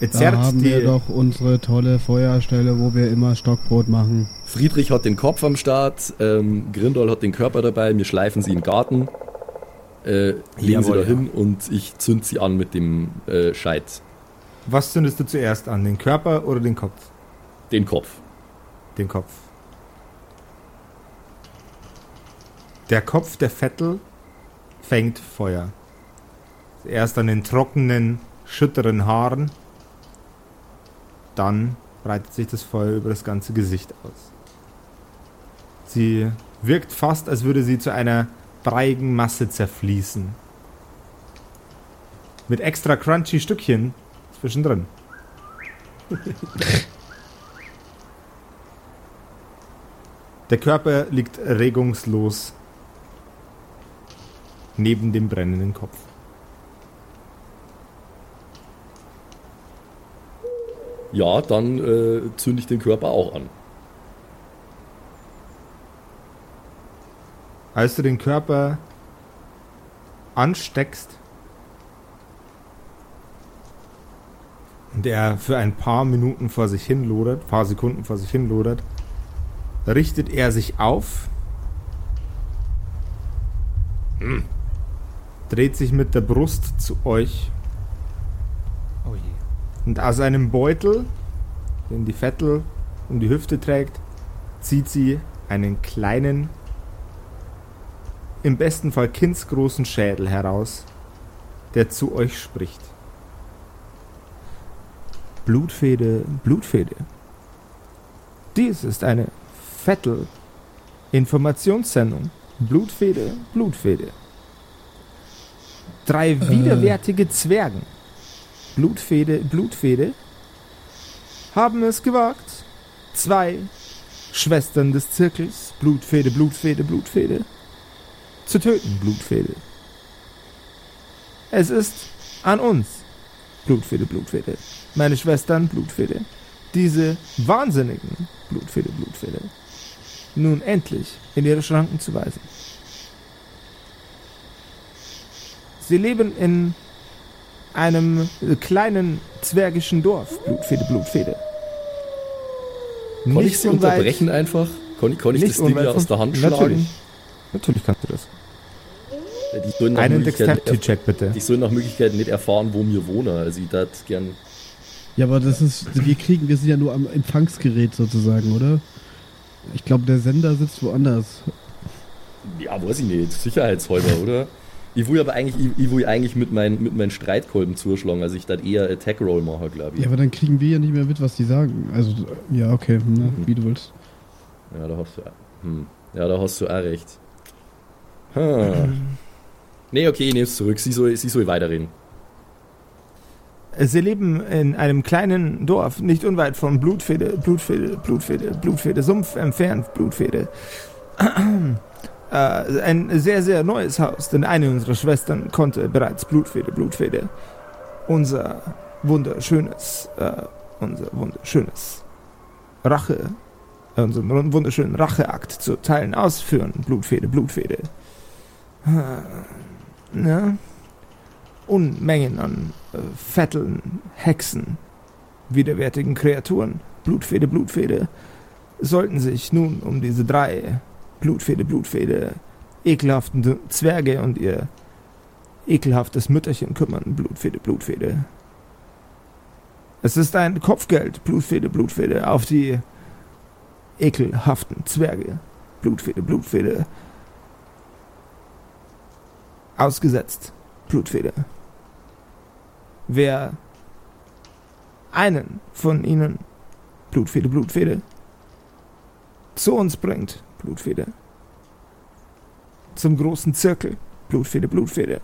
Jetzt Da haben wir doch unsere tolle Feuerstelle, wo wir immer Stockbrot machen. Friedrich hat den Kopf am Start, ähm, Grindol hat den Körper dabei, wir schleifen sie im Garten, äh, legen sie Jawohl, da hin und ich zünd sie an mit dem äh, Scheit. Was zündest du zuerst an? Den Körper oder den Kopf? Den Kopf. Den Kopf. Der Kopf der Vettel fängt Feuer. Erst an den trockenen, schütteren Haaren. Dann breitet sich das Feuer über das ganze Gesicht aus. Sie wirkt fast, als würde sie zu einer breiigen Masse zerfließen. Mit extra crunchy Stückchen zwischendrin. Der Körper liegt regungslos neben dem brennenden Kopf. Ja, dann äh, zünde ich den Körper auch an. Als du den Körper ansteckst und er für ein paar Minuten vor sich hin lodert, paar Sekunden vor sich hin lodert, richtet er sich auf, dreht sich mit der Brust zu euch Oh je. und aus einem Beutel, den die Vettel um die Hüfte trägt, zieht sie einen kleinen, im besten Fall kindsgroßen Schädel heraus, der zu euch spricht. Blutfede, Blutfede. Dies ist eine Vettel-Informationssendung. Blutfede, Blutfede. Drei widerwärtige Zwergen Blutfede, Blutfede, haben es gewagt. Zwei Schwestern des Zirkels, Blutfede, Blutfede, Blutfede, zu töten, Blutfede. Es ist an uns, Blutfede, Blutfede, meine Schwestern, Blutfede, diese wahnsinnigen Blutfede, Blutfede, nun endlich in ihre Schranken zu weisen. Sie leben in einem kleinen zwergischen Dorf, Blutfede, Blutfede. Konnte ich sie unweit- unterbrechen einfach? Konnte, konnte ich das Ding wieder aus der Hand Natürlich. schlagen? Natürlich kannst du das. Die Einen Dexterity-Check bitte. die sollen nach Möglichkeit nicht erfahren, wo wir wohnen. Also ich gern. Ja, aber das ist, wir kriegen, wir sind ja nur am Empfangsgerät sozusagen, oder? Ich glaube, der Sender sitzt woanders. Ja, weiß ich nicht. Sicherheitshalber, oder? Ich will aber eigentlich, ich, ich will eigentlich mit meinen mit meinen Streitkolben zuschlagen, also ich das eher Attack Roll mache, glaube ich. Ja, aber dann kriegen wir ja nicht mehr mit, was die sagen. Also, ja, okay, ne, wie du willst. Ja, da hast du, hm. ja, da hast du auch recht. Hm. Nee, okay, ich nehme es zurück. Sie soll, sie soll weiterreden. Sie leben in einem kleinen Dorf, nicht unweit von Blutfede, Blutfede, Blutfede, Blutfede, Sumpf entfernt, Blutfede. äh, ein sehr, sehr neues Haus, denn eine unserer Schwestern konnte bereits Blutfede, Blutfede. Unser wunderschönes, äh, unser wunderschönes Rache, äh, unseren wunderschönen Racheakt zu Teilen ausführen. Blutfede, Blutfede. Äh, Ja. Unmengen an äh, Vetteln, Hexen, widerwärtigen Kreaturen, Blutfede, Blutfede, sollten sich nun um diese drei Blutfede, Blutfede, ekelhaften Zwerge und ihr ekelhaftes Mütterchen kümmern, Blutfede, Blutfede. Es ist ein Kopfgeld, Blutfede, Blutfede, auf die ekelhaften Zwerge, Blutfede, Blutfede, ausgesetzt, Blutfede. Wer einen von ihnen, Blutfede, Blutfede, zu uns bringt, Blutfede, zum großen Zirkel, Blutfede, Blutfede,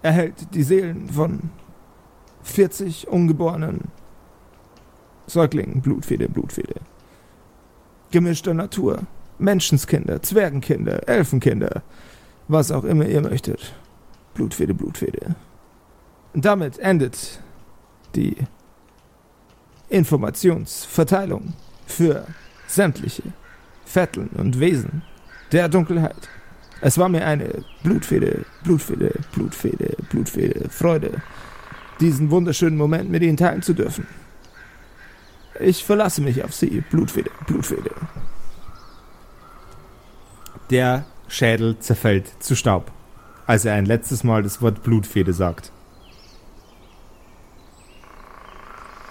erhält die Seelen von 40 ungeborenen Säuglingen, Blutfede, Blutfede. Gemischter Natur, Menschenskinder, Zwergenkinder, Elfenkinder, was auch immer ihr möchtet. Blutfede, Blutfede. Und damit endet die Informationsverteilung für sämtliche Vetteln und Wesen der Dunkelheit. Es war mir eine Blutfede, Blutfede, Blutfede, Blutfede, Freude, diesen wunderschönen Moment mit Ihnen teilen zu dürfen. Ich verlasse mich auf Sie, Blutfede, Blutfede. Der Schädel zerfällt zu Staub, als er ein letztes Mal das Wort Blutfede sagt.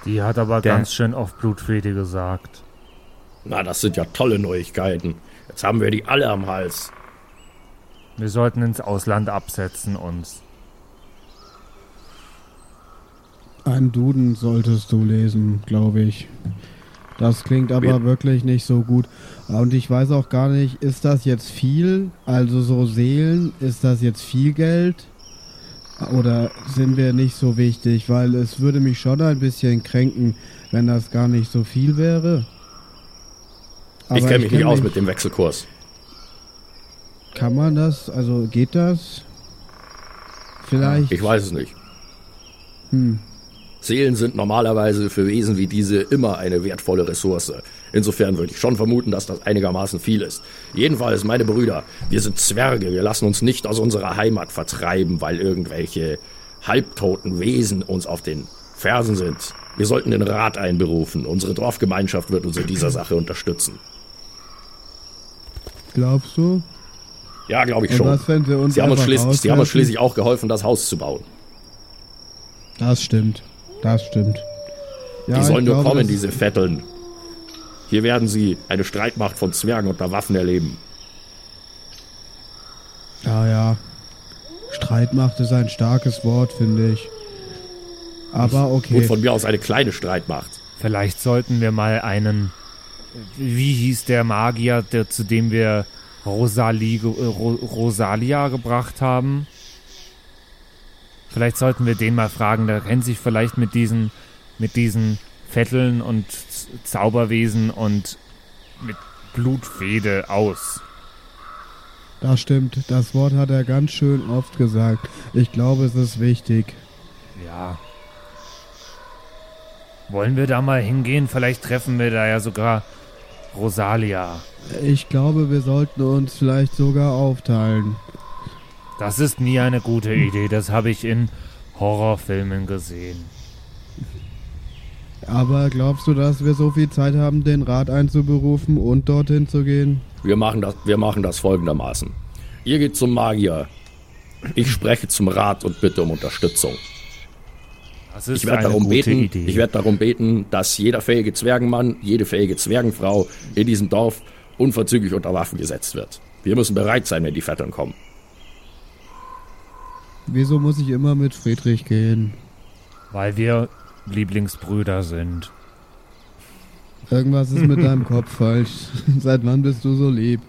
Die hat aber Der- ganz schön oft Blutfede gesagt. Na, das sind ja tolle Neuigkeiten. Jetzt haben wir die alle am Hals. Wir sollten ins Ausland absetzen uns. Einen Duden solltest du lesen, glaube ich. Das klingt aber Wir- wirklich nicht so gut. Und ich weiß auch gar nicht, ist das jetzt viel? Also so Seelen, ist das jetzt viel Geld? Oder sind wir nicht so wichtig? Weil es würde mich schon ein bisschen kränken, wenn das gar nicht so viel wäre. ich Aber kenne mich nicht kenn aus mit dem Wechselkurs. Kann man das? Also geht das? Vielleicht. Ich weiß es nicht. Hm. Seelen sind normalerweise für Wesen wie diese immer eine wertvolle Ressource. Insofern würde ich schon vermuten, dass das einigermaßen viel ist. Jedenfalls, meine Brüder, wir sind Zwerge, wir lassen uns nicht aus unserer Heimat vertreiben, weil irgendwelche halbtoten Wesen uns auf den Fersen sind. Wir sollten den Rat einberufen. Unsere Dorfgemeinschaft wird uns in dieser Sache unterstützen. Glaubst du? Ja, glaube ich Und schon. was, wenn wir uns Sie haben uns, schließlich, Sie haben uns schließlich auch geholfen, das Haus zu bauen. Das stimmt. Das stimmt. Ja, Die sollen nur glaube, kommen, diese Vetteln. Hier werden sie eine Streitmacht von Zwergen unter Waffen erleben. Ja, ja. Streitmacht ist ein starkes Wort, finde ich. Aber Und okay. von mir aus eine kleine Streitmacht. Vielleicht sollten wir mal einen. Wie hieß der Magier, der, zu dem wir Rosalie, äh, Ro, Rosalia gebracht haben? Vielleicht sollten wir den mal fragen. Der kennt sich vielleicht mit diesen, mit diesen Vetteln und Zauberwesen und mit Blutfede aus. Das stimmt. Das Wort hat er ganz schön oft gesagt. Ich glaube, es ist wichtig. Ja. Wollen wir da mal hingehen? Vielleicht treffen wir da ja sogar Rosalia. Ich glaube, wir sollten uns vielleicht sogar aufteilen. Das ist nie eine gute Idee. Das habe ich in Horrorfilmen gesehen. Aber glaubst du, dass wir so viel Zeit haben, den Rat einzuberufen und dorthin zu gehen? Wir machen das, wir machen das folgendermaßen. Ihr geht zum Magier. Ich spreche zum Rat und bitte um Unterstützung. Das ist Ich werde darum beten, Idee. ich werde darum beten, dass jeder fähige Zwergenmann, jede fähige Zwergenfrau in diesem Dorf unverzüglich unter Waffen gesetzt wird. Wir müssen bereit sein, wenn die Vettern kommen. Wieso muss ich immer mit Friedrich gehen? Weil wir Lieblingsbrüder sind. Irgendwas ist mit deinem Kopf falsch. Seit wann bist du so lieb?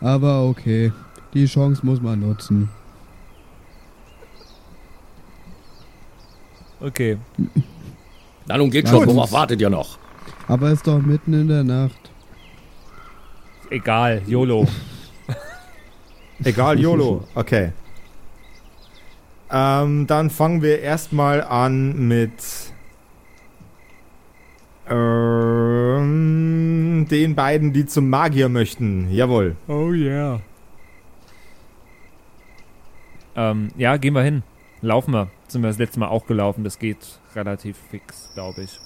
Aber okay, die Chance muss man nutzen. Okay. Na nun geht schon, worauf wartet ihr noch? Aber ist doch mitten in der Nacht. Egal, YOLO. Egal, YOLO. Okay. Ähm, dann fangen wir erstmal an mit ähm, den beiden, die zum Magier möchten. Jawohl. Oh yeah. Ähm, ja, gehen wir hin. Laufen wir. Sind wir das letzte Mal auch gelaufen. Das geht relativ fix, glaube ich.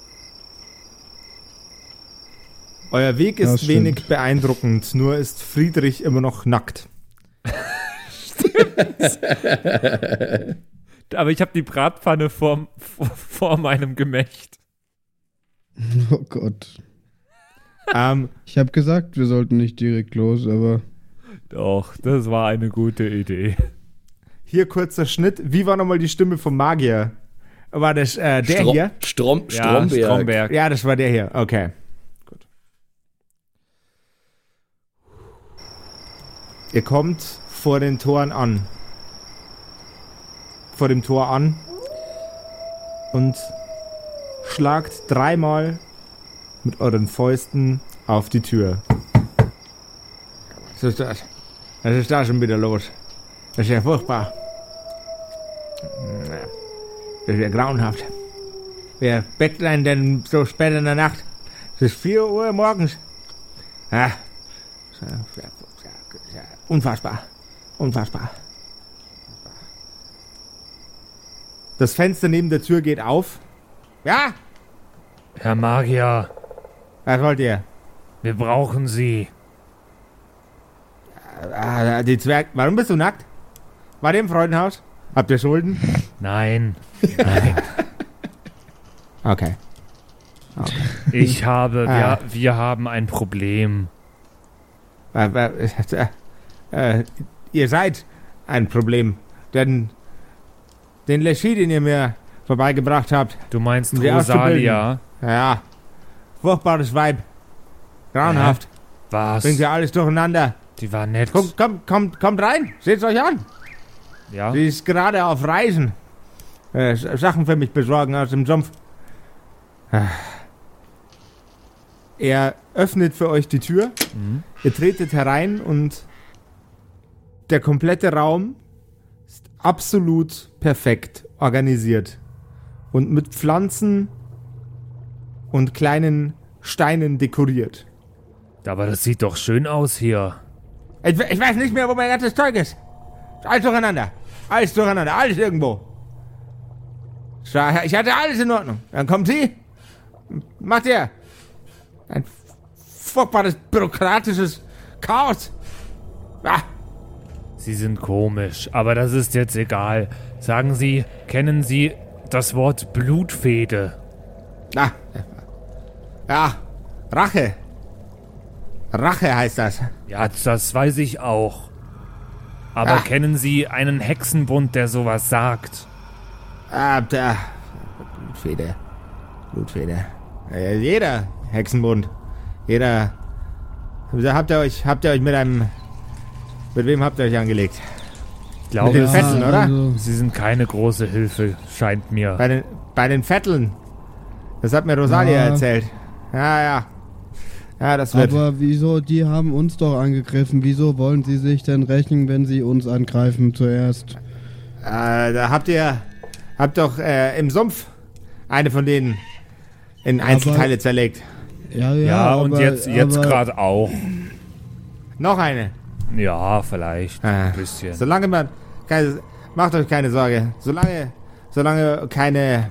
Euer Weg Ja, ist stimmt. wenig beeindruckend, nur ist Friedrich immer noch nackt. Aber ich habe die Bratpfanne vor, vor, vor meinem Gemächt. Oh Gott. ähm, Ich habe gesagt, wir sollten nicht direkt los, aber Doch, das war eine gute Idee. hier kurzer Schnitt. Wie war nochmal die Stimme vom Magier? War das äh, der Stro- hier? Strom, Ja, Stromberg. Stromberg. Ja, das war der hier. Okay. Gut. Ihr kommt vor den Toren an. Vor dem Tor an. Und schlagt dreimal mit euren Fäusten auf die Tür. Was ist das? Was ist da schon wieder los? Das ist ja furchtbar. Das ist ja grauenhaft. Wer einen denn so spät in der Nacht? Es ist 4 Uhr morgens. Ja. Unfassbar. Unfassbar. Das Fenster neben der Tür geht auf. Ja, Herr Magier, was wollt ihr? wir brauchen Sie. Ah, die Zwerg. Warum bist du nackt? War ihr im Freudenhaus? Habt ihr Schulden? Nein, nein. Okay. Ich habe, Ah. wir, wir haben ein Problem. Äh, äh, äh, ihr seid ein Problem. Denn den Leschi, den ihr mir vorbeigebracht habt, Du meinst Um Rosalia? ja, furchtbares Weib. Grauenhaft. Was? Bringt ja alles durcheinander. Die war nett. Kommt, kommt, kommt, kommt rein. Seht's euch an. Ja? Sie ist gerade auf Reisen. Äh, Sachen für mich besorgen aus dem Sumpf. Ah. Er öffnet für euch die Tür. Mhm. Ihr tretet herein und der komplette Raum ist absolut perfekt organisiert. Und mit Pflanzen und kleinen Steinen dekoriert. Aber das sieht doch schön aus hier. Ich, ich weiß nicht mehr, wo mein ganzes Zeug ist. Alles durcheinander. Alles durcheinander. Alles irgendwo. Ich hatte alles in Ordnung. Dann kommt sie. Macht ihr. Ein furchtbares bürokratisches Chaos. Ah, Sie sind komisch, aber das ist jetzt egal. Sagen Sie, kennen Sie das Wort Blutfede? ah. Ja. Rache. Rache heißt das. Ja, das weiß ich auch. Aber Ah. kennen Sie einen Hexenbund, der sowas sagt? Ah, da. Blutfede. Blutfede. Äh, jeder Hexenbund. Jeder. Habt ihr euch, habt ihr euch mit einem. Mit wem habt ihr euch angelegt? Ich glaube, Sie, Fesseln, oder? Also, Sie sind keine große Hilfe, scheint mir. Bei den, bei den Vetteln. Das hat mir Rosalia Ja. erzählt. Ja, ja. Ja, das wird. aber wieso, die haben uns doch angegriffen. Wieso wollen sie sich denn rächen, wenn sie uns angreifen zuerst? Äh, da habt ihr. Habt doch äh, im Sumpf eine von denen in Einzelteile zerlegt. Ja, ja, Ja, und aber- jetzt, jetzt aber- gerade auch. Noch eine. Ja, vielleicht. Ah, Ein bisschen. Solange man. Keine, macht euch keine Sorge. Solange. Solange keine.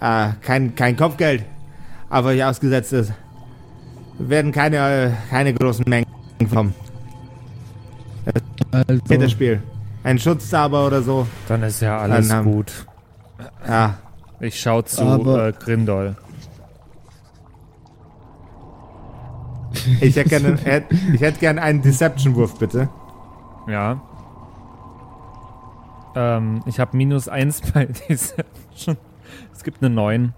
Äh, kein, kein Kopfgeld auf euch ausgesetzt ist, werden keine, äh, keine großen Mengen kommen. Also, Geht das Spiel. Ein Schutzzauber oder so. Dann ist ja alles Dann haben- gut. Ja. Ich schau zu Aber- äh, Grindol. Ich hätte gerne hätt, ich hätt gern einen Deception-Wurf, bitte. Ja. Ähm, ich habe minus eins bei Deception. Es gibt eine 9.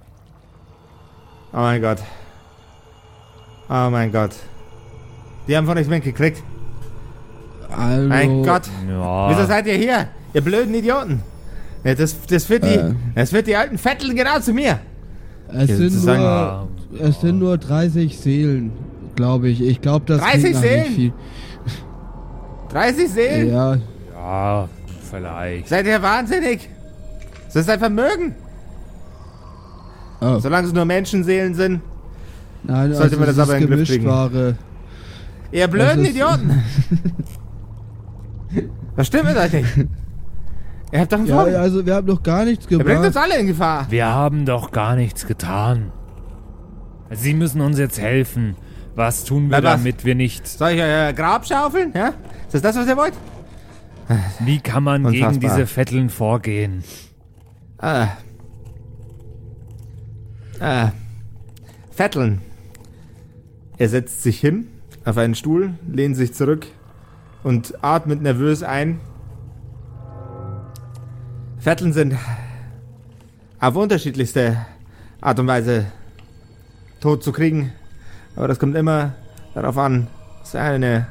Oh mein Gott. Oh mein Gott. Die haben von euch mitgekriegt. also, Mein Gott. Ja. Wieso seid ihr hier? Ihr blöden Idioten. Ja, das, das, führt die, Äh. das führt die alten Vetteln genau zu mir. Es Ja, sind, nur, es sind nur 30 Seelen, glaube ich. Ich glaube, das 30 klingt nach nicht Seelen? viel. 30 Seelen? Ja, ja, vielleicht. Seid ihr wahnsinnig? Das ist ein Vermögen. oh. Solange es nur Menschenseelen sind. Nein, Sollte man es das aber in den Griff kriegen. Ihr blöden ist- Idioten. Was stimmt mit euch nicht? Ihr habt doch einen Ja, also wir haben doch gar nichts Ihr bringt uns gemacht. alle in Gefahr. Wir haben doch gar nichts getan. Sie müssen uns jetzt helfen. Was tun wir, Na, was? damit wir nicht. Soll ich euer Grab schaufeln? Ja? Ist das das, was ihr wollt? Wie kann man gegen Unfassbar. diese Vetteln vorgehen? Ah. Ah. Vetteln. Er setzt sich hin auf einen Stuhl, lehnt sich zurück und atmet nervös ein. Vetteln sind auf unterschiedlichste Art und Weise tot zu kriegen. Aber das kommt immer darauf an, was für eine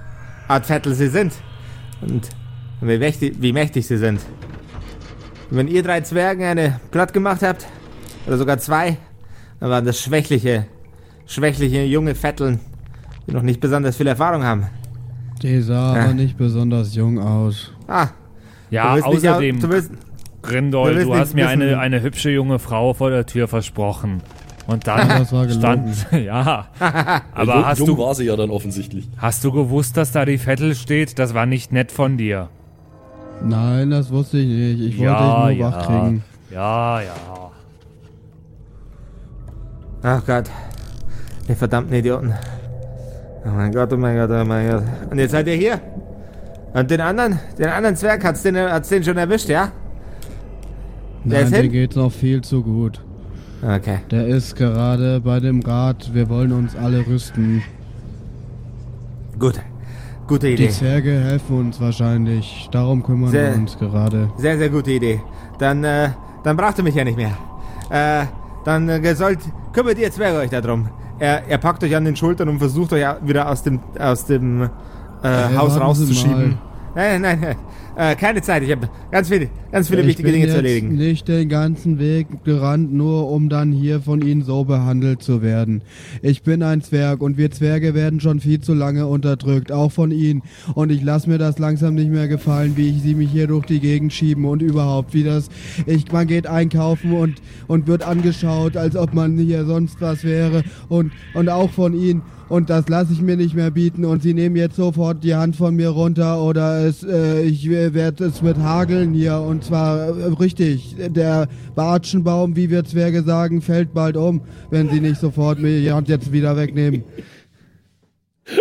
Art Vettel sie sind. Und wie mächtig, wie mächtig sie sind. Und wenn ihr drei Zwergen eine platt gemacht habt, oder sogar zwei, dann waren das schwächliche, schwächliche junge Vetteln, die noch nicht besonders viel Erfahrung haben. Die sah Ja. aber nicht besonders jung aus. Ah, Ja, du willst nicht außerdem, du willst, Grindol, du du hast mir wissen- eine, eine hübsche junge Frau vor der Tür versprochen. Und dann Das war gelogen. stand. Ja. Aber Jung- hast Jung du, war sie ja dann offensichtlich. hast du gewusst, dass da die Vettel steht? Das war nicht nett von dir. Nein, das wusste ich nicht. Ich wollte ja, dich nur ja. wach kriegen. Ja, ja. ach Gott, ihr verdammten Idioten. Oh mein Gott, oh mein Gott, oh mein Gott. Und jetzt seid ihr hier. Und den anderen, den anderen Zwerg hat's den, hat's den schon erwischt, ja? Der Nein, hin? geht's noch viel zu gut. Okay. Der ist gerade bei dem Rat. Wir wollen uns alle rüsten. Gut. Gute Die Idee. Zwerge helfen uns wahrscheinlich. Darum kümmern Sehr- wir uns gerade. Sehr, sehr gute Idee. Dann, äh, dann braucht ihr mich ja nicht mehr. Äh, dann äh, sollt, kümmert ihr Zwerge euch darum. Er, er packt euch an den Schultern und versucht euch wieder aus dem, aus dem äh, Haus warten Sie rauszuschieben. Nein, nein, nein. Äh, keine Zeit. Ich habe ganz viele, ganz viele ich wichtige Dinge zu erledigen. nicht den ganzen Weg gerannt, nur um dann hier von ihnen so behandelt zu werden. Ich bin ein Zwerg und wir Zwerge werden schon viel zu lange unterdrückt, auch von ihnen. Und ich lasse mir das langsam nicht mehr gefallen, wie ich sie mich hier durch die Gegend schieben und überhaupt, wie das. Ich, man geht einkaufen und, und wird angeschaut, als ob man hier sonst was wäre. Und, und auch von ihnen. Und das lasse ich mir nicht mehr bieten. Und sie nehmen jetzt sofort die Hand von mir runter oder es, äh, ich werde es mit hageln hier. Und zwar äh, richtig. Der Bartschenbaum, wie wir Zwerge sagen, fällt bald um, wenn sie nicht sofort mir die Hand jetzt wieder wegnehmen.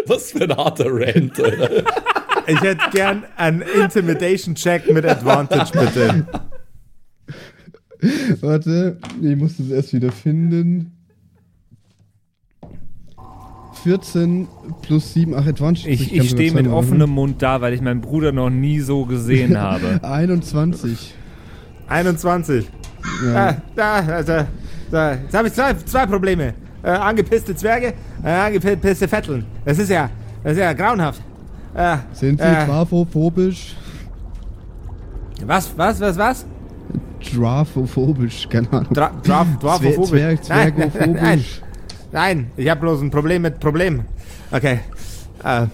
Was für ein harter Rant, Alter. Ich hätte gern einen Intimidation-Check mit Advantage, bitte. Warte, ich muss das erst wieder finden. 14 plus 7, ach, Advantage. Ich, ich stehe mit offenem Mund da, weil ich meinen Bruder noch nie so gesehen habe. machen. 21. 21. Ja. Ah, da, also, da. Jetzt habe ich zwei, zwei Probleme. Äh, angepisste Zwerge, äh, angepisste Vetteln. Das ist ja, das ist ja grauenhaft. Äh, Sind sie äh, trafophobisch? was, was, was, was? Drafophobisch, keine Ahnung. Dra Draf Dwarfophobisch. Zwerg, Nein, nein, Zwergophobisch. nein, nein, ich habe bloß ein Problem mit Problem. Okay. Äh,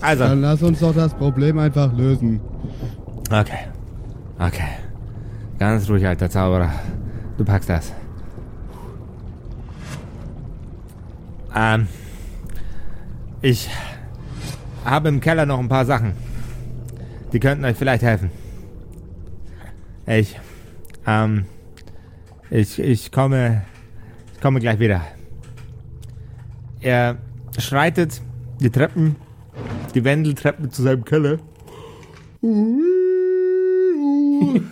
also, Dann lass uns doch das Problem einfach lösen. okay. Okay. Ganz ruhig, alter Zauberer. Du packst das. Ähm, ich habe im Keller noch ein paar Sachen. Die könnten euch vielleicht helfen. Ich, ähm, ich, ich komme, ich komme gleich wieder. Er schreitet die Treppen, die Wendeltreppen zu seinem Keller.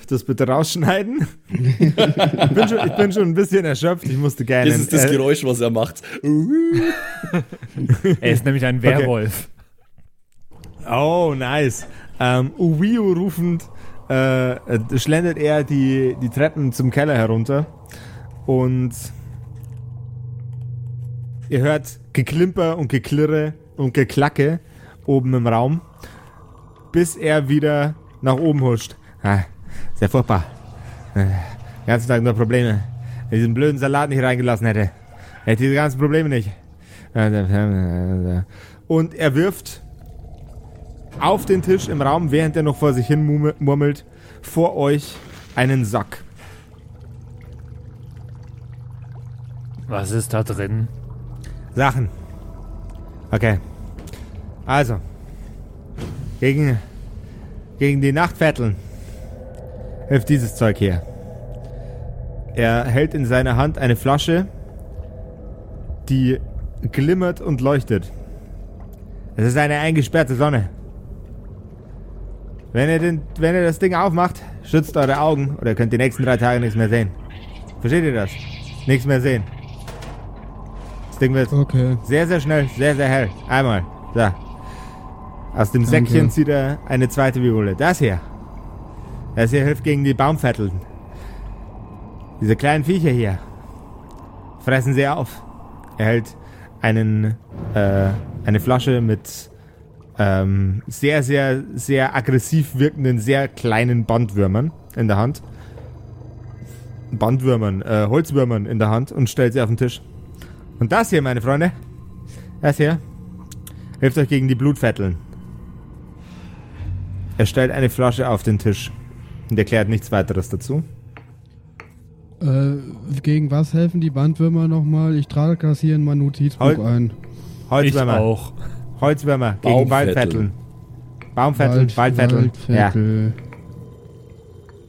Das bitte rausschneiden. Ich bin schon, ich bin schon ein bisschen erschöpft. Ich musste gerne. Das ist das äh, Geräusch, was er macht. Er ist nämlich ein Werwolf. Oh, nice. Ähm, Uwiu rufend äh, äh, schlendert er die, die Treppen zum Keller herunter und ihr hört Geklimper und Geklirre und Geklacke oben im Raum, bis er wieder nach oben huscht. Ah, sehr furchtbar. Äh, Den ganzen Tag nur Probleme. Wenn ich diesen blöden Salat nicht reingelassen hätte, hätte ich diese ganzen Probleme nicht. Und er wirft auf den Tisch im Raum, während er noch vor sich hin murmel- murmelt, vor euch einen Sack. Was ist da drin? Sachen. Okay. Also. Gegen, gegen die Nachtvetteln hilft dieses Zeug hier. Er hält in seiner Hand eine Flasche, die glimmert und leuchtet. Es ist eine eingesperrte Sonne. Wenn ihr, den, wenn ihr das Ding aufmacht, schützt eure Augen oder könnt die nächsten drei Tage nichts mehr sehen. Versteht ihr das? Nichts mehr sehen. Das Ding wird Okay. sehr, sehr schnell, sehr, sehr hell. Einmal. Da. Aus dem Danke. Säckchen zieht er eine zweite Viole. Das hier. Das hier hilft gegen die Baumvetteln. Diese kleinen Viecher hier. Fressen sie auf. Er hält einen, äh, eine Flasche mit ähm, sehr, sehr, sehr aggressiv wirkenden, sehr kleinen Bandwürmern in der Hand. Bandwürmern, äh, Holzwürmern in der Hand und stellt sie auf den Tisch. Und das hier, meine Freunde, das hier, hilft euch gegen die Blutvetteln. Er stellt eine Flasche auf den Tisch und erklärt nichts weiteres dazu. Äh, gegen was helfen die Bandwürmer nochmal? Ich trage das hier in mein Notizbuch Halt. ein. Holzwürmer, Ich auch. Holzwürmer gegen Baumvetteln. Waldvetteln. Baumvetteln, Waldvetteln. Ja.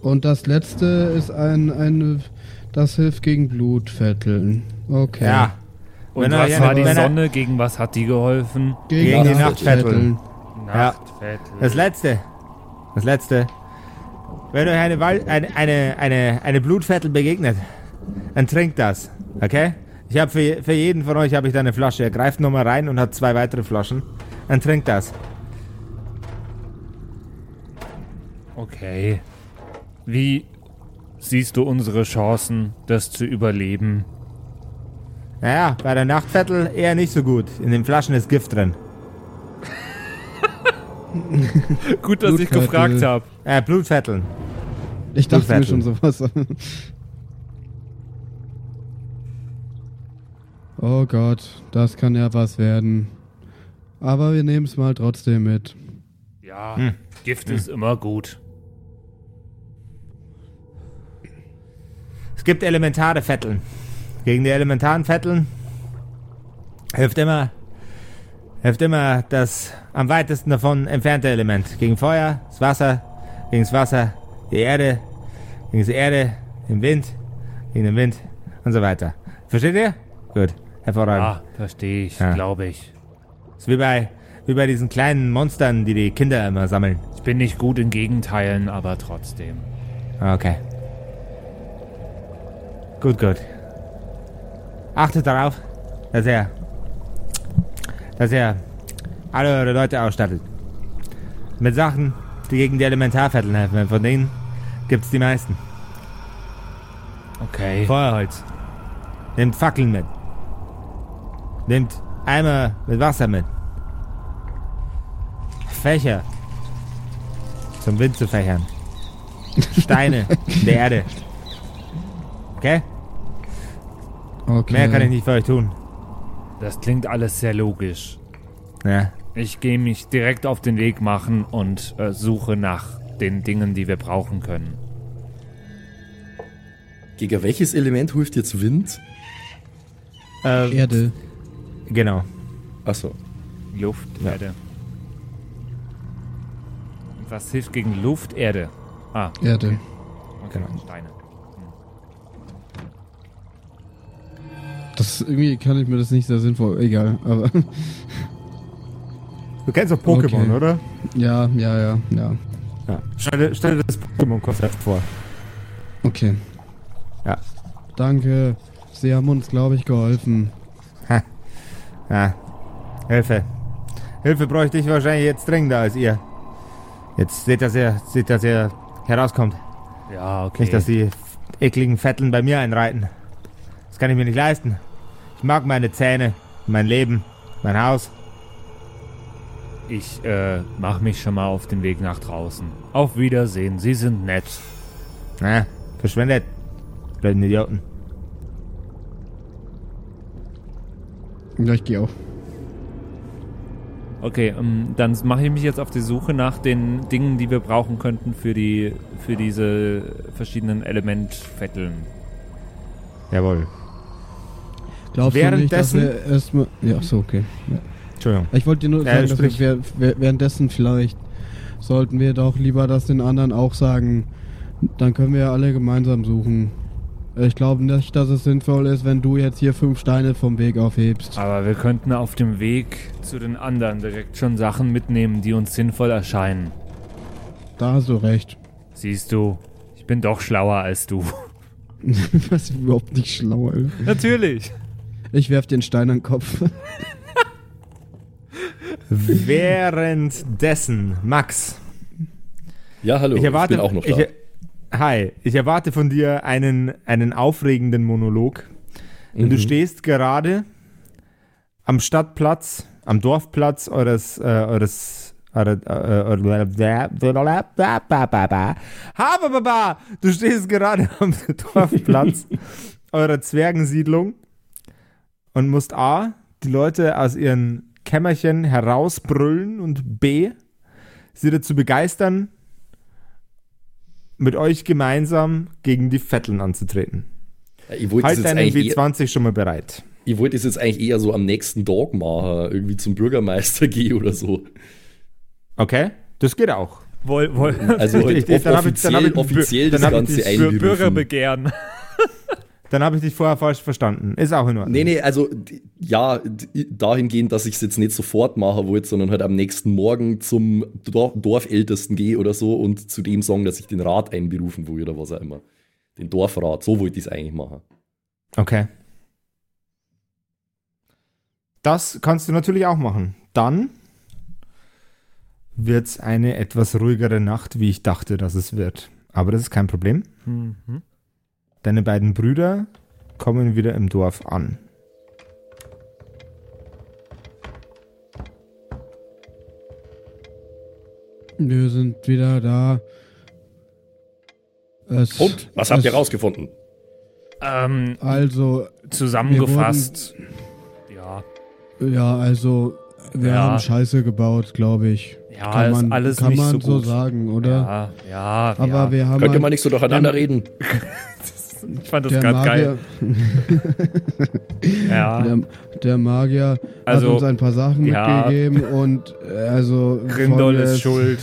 Und das letzte ist ein, ein, das hilft gegen Blutvetteln. Okay. ja. Und Wenn er- was ja, war die wenn er- Sonne? Gegen was hat die geholfen? Gegen die Nachtvetteln. Ja. Nachtvettel. Das letzte. Das letzte. Wenn euch eine, Wal eine, eine, eine, eine Blutvettel begegnet, dann trinkt das. Okay? Ich habe für, für jeden von euch habe ich da eine Flasche. Er greift nochmal rein und hat zwei weitere Flaschen. Dann trinkt das. Okay. Wie siehst du unsere Chancen, das zu überleben? Naja, bei der Nachtvettel eher nicht so gut. In den Flaschen ist Gift drin. Gut, dass ich gefragt habe. Äh, Blutvetteln. Ich dachte mir schon sowas. oh Gott, das kann ja was werden. Aber wir nehmen es mal trotzdem mit. Ja, Gift ist immer gut. Es gibt elementare Vetteln. Gegen die elementaren Vetteln hilft immer, hilft immer das am weitesten davon entfernte Element. Gegen Feuer, das Wasser, gegen das Wasser, die Erde, gegen die Erde, den Wind, gegen den Wind und so weiter. Versteht ihr? Gut, hervorragend. Ja, verstehe ich, Ja. glaube ich. ist wie bei, wie bei diesen kleinen Monstern, die die Kinder immer sammeln. Ich bin nicht gut in Gegenteilen, aber trotzdem. Okay. Gut, gut. Achtet darauf, dass er, dass er alle eure Leute ausstattet. Mit Sachen, die gegen die Elementarvetteln helfen. Von denen gibt's die meisten. Okay. Feuerholz. Nehmt Fackeln mit. Nehmt Eimer mit Wasser mit. Fächer. Zum Wind zu fächern. Steine in der Erde. Okay? Okay. Mehr kann ich nicht für euch tun. Das klingt alles sehr logisch. Ja. Ich gehe mich direkt auf den Weg machen und äh, suche nach den Dingen, die wir brauchen können. Gegen welches Element hilft jetzt Wind? Äh, Erde. Genau. Achso. Luft, Ja. Erde. Und was hilft gegen Luft? Erde. Ah, Erde. okay. Genau. Steine. Das irgendwie kann ich mir das nicht sehr sinnvoll. Egal, aber Du kennst doch Pokémon, Okay. oder? ja, ja, ja, ja. Ja. Stell dir, stell dir das Pokémon-Konzept vor. Okay. Ja. Danke. Sie haben uns, glaube ich, geholfen. Ja. Hilfe. Hilfe bräuchte ich wahrscheinlich jetzt dringender als ihr. Jetzt seht, dass ihr, seht, dass ihr herauskommt. Ja, okay. Nicht, dass die ekligen Vetteln bei mir einreiten. Das kann ich mir nicht leisten. Ich mag meine Zähne, mein Leben, mein Haus. Ich äh, mach mich schon mal auf den Weg nach draußen. Auf Wiedersehen, Sie sind nett. Na, verschwendet. Blöden Idioten. Ja, ich gehe auch. Okay, ähm, dann mache ich mich jetzt auf die Suche nach den Dingen, die wir brauchen könnten für die für diese verschiedenen Elementvetteln. Jawohl. Glaubst du nicht, dass Währenddessen- wir erstmal... Ja, so, okay. Ja. Entschuldigung. Ich wollte dir nur sagen, dass sprich. wir währ- währenddessen vielleicht sollten wir doch lieber das den anderen auch sagen. Dann können wir ja alle gemeinsam suchen. Ich glaube nicht, dass es sinnvoll ist, wenn du jetzt hier fünf Steine vom Weg aufhebst. Aber wir könnten auf dem Weg zu den anderen direkt schon Sachen mitnehmen, die uns sinnvoll erscheinen. Da hast du recht. Siehst du, ich bin doch schlauer als du. Ist überhaupt nicht schlau, Alter. Natürlich. Ich werf den Stein an den Kopf. Währenddessen, Max, Ja, hallo. ich erwarte, bin auch noch da. ich, hi, ich erwarte von dir einen, einen aufregenden Monolog. Denn du Mhm. stehst gerade am Stadtplatz, am Dorfplatz eures, äh, eures! Du stehst gerade am Dorfplatz eurer Zwergensiedlung und musst A, die Leute aus ihren Kämmerchen herausbrüllen und B, sie dazu begeistern, mit euch gemeinsam gegen die Vetteln anzutreten. ich wollte es Halt jetzt deinen eigentlich eher- W20 schon mal bereit. Ich wollte es jetzt eigentlich eher so am nächsten Tag machen, irgendwie zum Bürgermeister gehen oder so. Okay? Das geht auch. Woll, woll, Also halt dann hab ich- dann hab offiziell, ich- offiziell dann das ich Ganze Bür einberufen. Bürgerbegehren. Dann habe ich dich vorher falsch verstanden. Ist auch in Ordnung. Nee, nee, also ja, dahingehend, dass ich es jetzt nicht sofort machen wollte, sondern halt am nächsten Morgen zum Dor Dorfältesten gehe oder so und zu dem sagen, dass ich den Rat einberufen will oder was auch immer. Den Dorfrat, so wollte ich es eigentlich machen. Okay. Das kannst du natürlich auch machen. Dann wird es eine etwas ruhigere Nacht, wie ich dachte, dass es wird. Aber das ist kein Problem. Mhm. Deine beiden Brüder kommen wieder im Dorf an. Wir sind wieder da. Es, Und, was habt ihr rausgefunden? Ähm, Also, zusammengefasst. Ja, ja, also, wir Ja. haben Scheiße gebaut, glaube ich. Ja, kann ist man, alles kann nicht man so so sagen, oder? ja, ja. Aber ja. wir haben Könnt ihr mal nicht so durcheinander der- ich fand das der gerade geil. Ja, der, der Magier Also, hat uns ein paar Sachen ja. mitgegeben und äh, also Grindol ist schuld.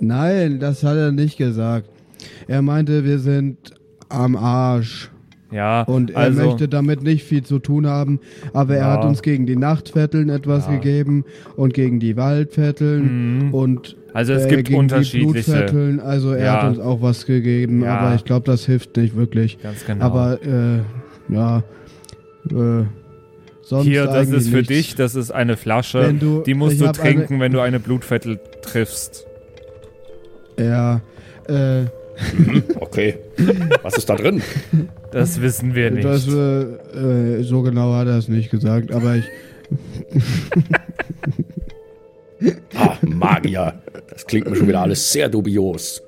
Nein, das hat er nicht gesagt. Er meinte, wir sind am Arsch. Ja, Und er also, möchte damit nicht viel zu tun haben, aber er Ja. hat uns gegen die Nachtvetteln etwas Ja. gegeben und gegen die Waldvetteln Mhm. und also es äh, gibt gegen unterschiedliche. Also er Ja. hat uns auch was gegeben, Ja. aber ich glaube, das hilft nicht wirklich. Ganz genau. Aber äh, ja, äh, sonst Hier, das ist für nichts. dich, das ist eine Flasche. Du- die musst du hab eine- trinken, wenn du eine Blutvettel triffst. Ja, äh, Okay. Was ist da drin? Das wissen wir nicht. das, äh, äh, so genau hat er es nicht gesagt, aber ich, Ah, Magier. Das klingt mir schon wieder alles sehr dubios.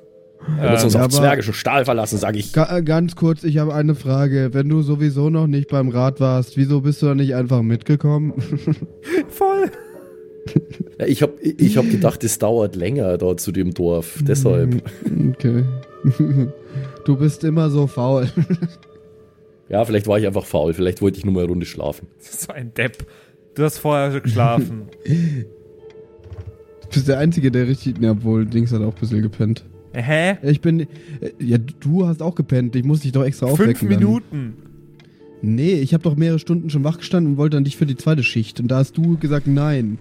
Wir müssen uns Ähm, auf aber- zwergischen Stahl verlassen, sage ich. Ga äh, ganz kurz, ich habe eine Frage. Wenn du sowieso noch nicht beim Rat warst, wieso bist du da nicht einfach mitgekommen? voll. Ja, ich habe ich hab gedacht, es dauert länger da zu dem Dorf. Deshalb. Okay. Du bist immer so faul. Ja, vielleicht war ich einfach faul. Vielleicht wollte ich nur mal eine Runde schlafen. So ein Depp. Du hast vorher geschlafen. Du bist der Einzige, der richtig. Ja, obwohl, Dings hat auch ein bisschen gepennt. Hä? Ich bin. äh, Ja, du hast auch gepennt. Ich muss dich doch extra aufwecken. Fünf Minuten. Dann. Nee, ich habe doch mehrere Stunden schon wach gestanden und wollte dann dich für die zweite Schicht. Und da hast du gesagt, nein.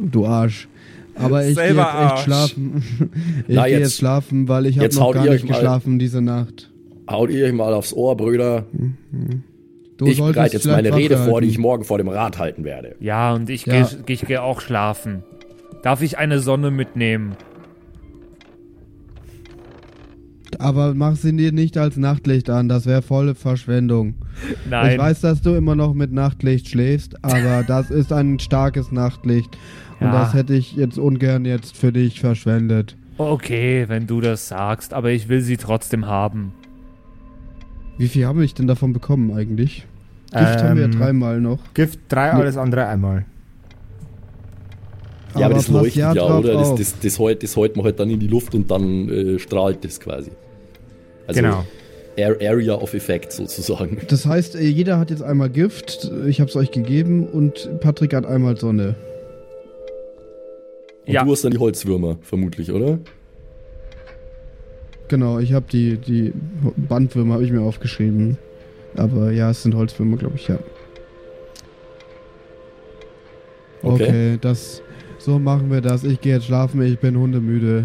Du Arsch. Aber ich gehe jetzt Selber echt Arsch. schlafen. ich gehe jetzt- jetzt schlafen, weil ich habe noch gar nicht euch mal- geschlafen diese Nacht. Haut ihr euch mal aufs Ohr, Brüder. Du ich solltest bereite jetzt meine Rede vor, die ich morgen vor dem Rat halten werde. Ja, und ich Ja. gehe ich geh auch schlafen. Darf ich eine Sonne mitnehmen? Aber mach sie dir nicht als Nachtlicht an, das wäre volle Verschwendung. Nein. Ich weiß, dass du immer noch mit Nachtlicht schläfst, aber das ist ein starkes Nachtlicht. Und Ja. das hätte ich jetzt ungern jetzt für dich verschwendet. Okay, wenn du das sagst, aber ich will sie trotzdem haben. Wie viel habe ich denn davon bekommen eigentlich? Gift haben wir ja Ähm, dreimal noch. Gift drei, alles andere einmal. Ja, aber, das pass leuchtet ja, oder? Das, das, das, hält, das hält man halt dann in die Luft und dann äh, strahlt das quasi. Also genau. Area of Effect sozusagen. Das heißt, äh, jeder hat jetzt einmal Gift, ich habe es euch gegeben und Patrick hat einmal Sonne. Und Ja. du hast dann die Holzwürmer, vermutlich, oder? Genau, ich habe die, die Bandwürmer habe ich mir aufgeschrieben. Aber ja, es sind Holzwürmer, glaube ich, ja. Okay. Okay, das. So machen wir das. Ich gehe jetzt schlafen, ich bin hundemüde.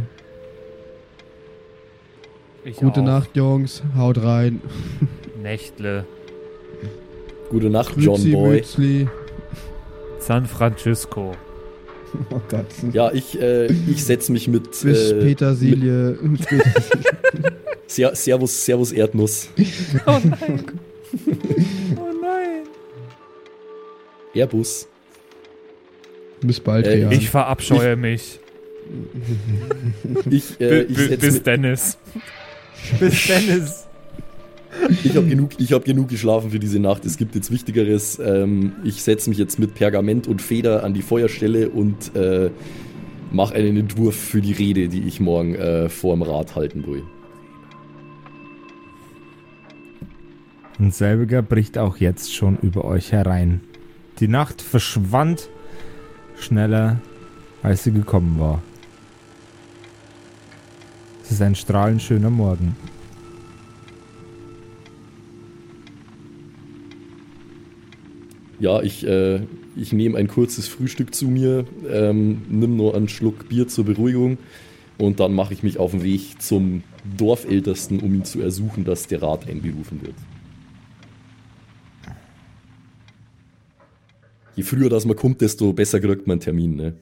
Ich Gute auch. Nacht, Jungs. Haut rein. Nächtle. Gute Nacht, John Grüezi, Boy. Mützli. San Francisco. Oh Gott. Ja, ich, äh, ich setze mich mit, Bis äh, mit Petersilie. Ser Servus, Servus Erdnuss. Oh nein. oh nein. Airbus. Bis bald, Äh, ja. Ich verabscheue mich. Ich, äh, ich bis Dennis. Bis Dennis. Ich habe genug, ich hab genug geschlafen für diese Nacht. Es gibt jetzt Wichtigeres. Ähm, ich setze mich jetzt mit Pergament und Feder an die Feuerstelle und äh, mache einen Entwurf für die Rede, die ich morgen äh, vor dem Rat halten will. Und selbiger bricht auch jetzt schon über euch herein. Die Nacht verschwand schneller, als sie gekommen war. Es ist ein strahlend schöner Morgen. Ja, ich, äh, ich nehme ein kurzes Frühstück zu mir, ähm, nimm nur einen Schluck Bier zur Beruhigung und dann mache ich mich auf den Weg zum Dorfältesten, um ihn zu ersuchen, dass der Rat einberufen wird. Je früher das man kommt, desto besser kriegt man einen Termin, ne?